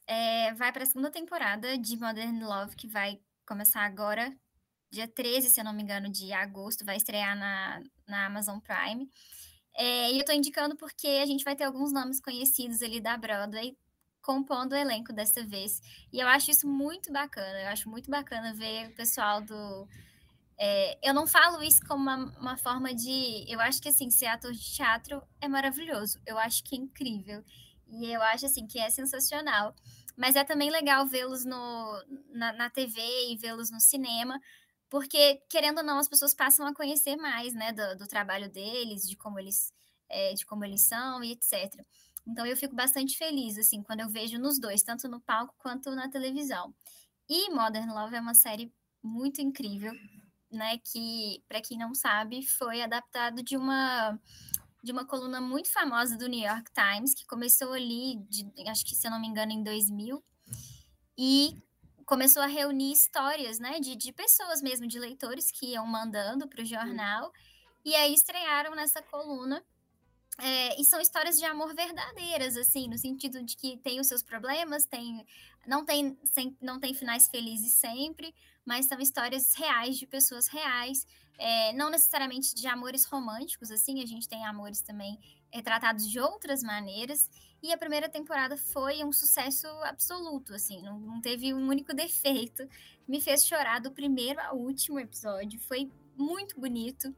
é, vai para a segunda temporada de Modern Love, que vai começar agora, dia 13, se eu não me engano, de agosto, vai estrear na, na Amazon Prime. É, e eu tô indicando porque a gente vai ter alguns nomes conhecidos ali da Broadway compondo o elenco dessa vez. E eu acho isso muito bacana. Eu acho muito bacana ver o pessoal do. É, eu não falo isso como uma, uma, forma de. Eu acho que assim, ser ator de teatro é maravilhoso. Eu acho que é incrível. E eu acho assim que é sensacional. Mas é também legal vê-los na, na TV e vê-los no cinema, porque, querendo ou não, as pessoas passam a conhecer mais, né, do, do trabalho deles, de como eles, é, de como eles são e etc. Então eu fico bastante feliz, assim, quando eu vejo nos dois, tanto no palco quanto na televisão. E Modern Love é uma série muito incrível, né, que, para quem não sabe, foi adaptado de uma de uma coluna muito famosa do New York Times, que começou ali, de, acho que se eu não me engano, em 2000, e começou a reunir histórias, né, de, de pessoas mesmo, de leitores que iam mandando para o jornal, e aí estrearam nessa coluna. É, e são histórias de amor verdadeiras, assim, no sentido de que tem os seus problemas, tem, não, tem, sem, não tem finais felizes sempre, mas são histórias reais de pessoas reais, é, não necessariamente de amores românticos, assim, a gente tem amores também retratados de outras maneiras, e a primeira temporada foi um sucesso absoluto, assim, não, não teve um único <laughs> defeito. Me fez chorar do primeiro ao último episódio. Foi muito bonito.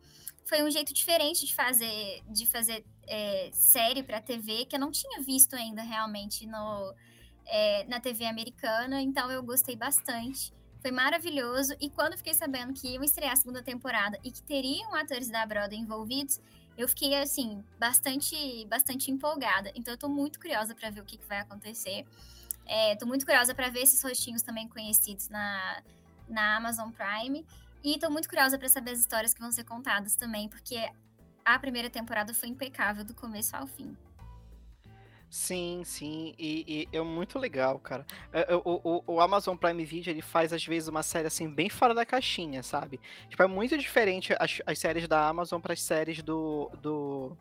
Foi um jeito diferente de fazer, de fazer é, série para TV que eu não tinha visto ainda realmente no, é, na TV americana. Então eu gostei bastante. Foi maravilhoso. E quando fiquei sabendo que iam estrear a segunda temporada e que teriam atores da Broadway envolvidos, eu fiquei assim bastante bastante empolgada. Então eu tô muito curiosa para ver o que, que vai acontecer. É, tô muito curiosa para ver esses rostinhos também conhecidos na, na Amazon Prime. E tô muito curiosa para saber as histórias que vão ser contadas também, porque a primeira temporada foi impecável do começo ao fim. Sim, sim, e, e é muito legal, cara. É, é, o, o, o, Amazon Prime Video ele faz às vezes uma série assim bem fora da caixinha, sabe? Tipo, é muito diferente as, as séries da Amazon para as séries do, do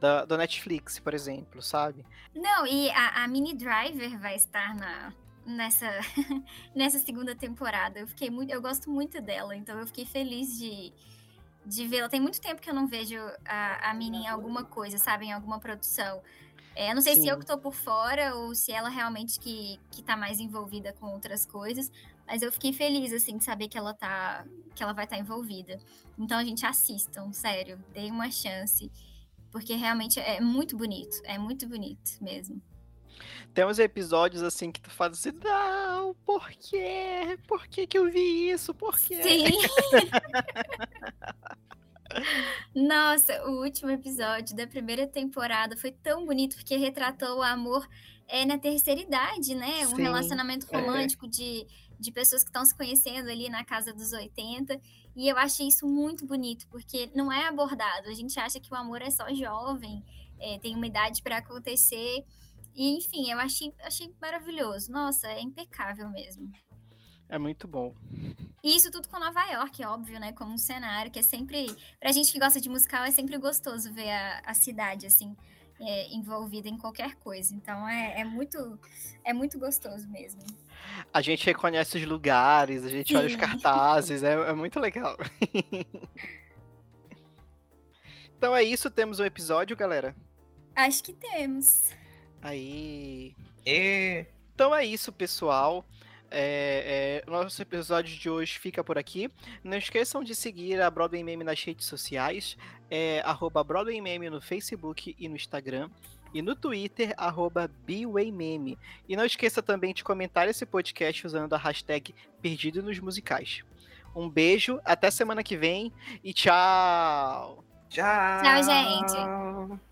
da, do Netflix, por exemplo, sabe? Não, e a, a Mini Driver vai estar na, nessa, <laughs> nessa segunda temporada. Eu fiquei muito, eu gosto muito dela, então eu fiquei feliz de, de vê-la. Tem muito tempo que eu não vejo a, a Mini em alguma coisa, sabe, em alguma produção. É, não sei Sim. se eu que tô por fora ou se ela realmente que, que tá mais envolvida com outras coisas, mas eu fiquei feliz, assim, de saber que ela tá, que ela vai estar tá envolvida. Então, a gente assistam, sério, dê uma chance, porque realmente é muito bonito, é muito bonito mesmo. Tem uns episódios assim que tu fala assim, não, por quê? Por que que eu vi isso? Por quê? Sim. <laughs> Nossa, o último episódio da primeira temporada foi tão bonito porque retratou o amor é, na terceira idade, né? Um Sim, relacionamento é. romântico é. de, de pessoas que estão se conhecendo ali na casa dos 80. E eu achei isso muito bonito, porque não é abordado. A gente acha que o amor é só jovem, é, tem uma idade para acontecer. E, enfim, eu achei, achei maravilhoso. Nossa, é impecável mesmo. É muito bom. E isso tudo com Nova York, óbvio, né? Como um cenário, que é sempre. Pra gente que gosta de musical, é sempre gostoso ver a, a cidade, assim, é, envolvida em qualquer coisa. Então é, é, muito, é muito gostoso mesmo. A gente reconhece os lugares, a gente Sim. olha os cartazes, é, é muito legal. <laughs> então é isso, temos o um episódio, galera? Acho que temos. Aí. E... Então é isso, pessoal. É, é, nosso episódio de hoje fica por aqui. Não esqueçam de seguir a Broadway Meme nas redes sociais, é, arroba Broadway Meme no Facebook e no Instagram. E no Twitter, arroba BWayMeme. E não esqueça também de comentar esse podcast usando a hashtag Perdido nos Musicais. Um beijo, até semana que vem e tchau! Tchau! Tchau, gente!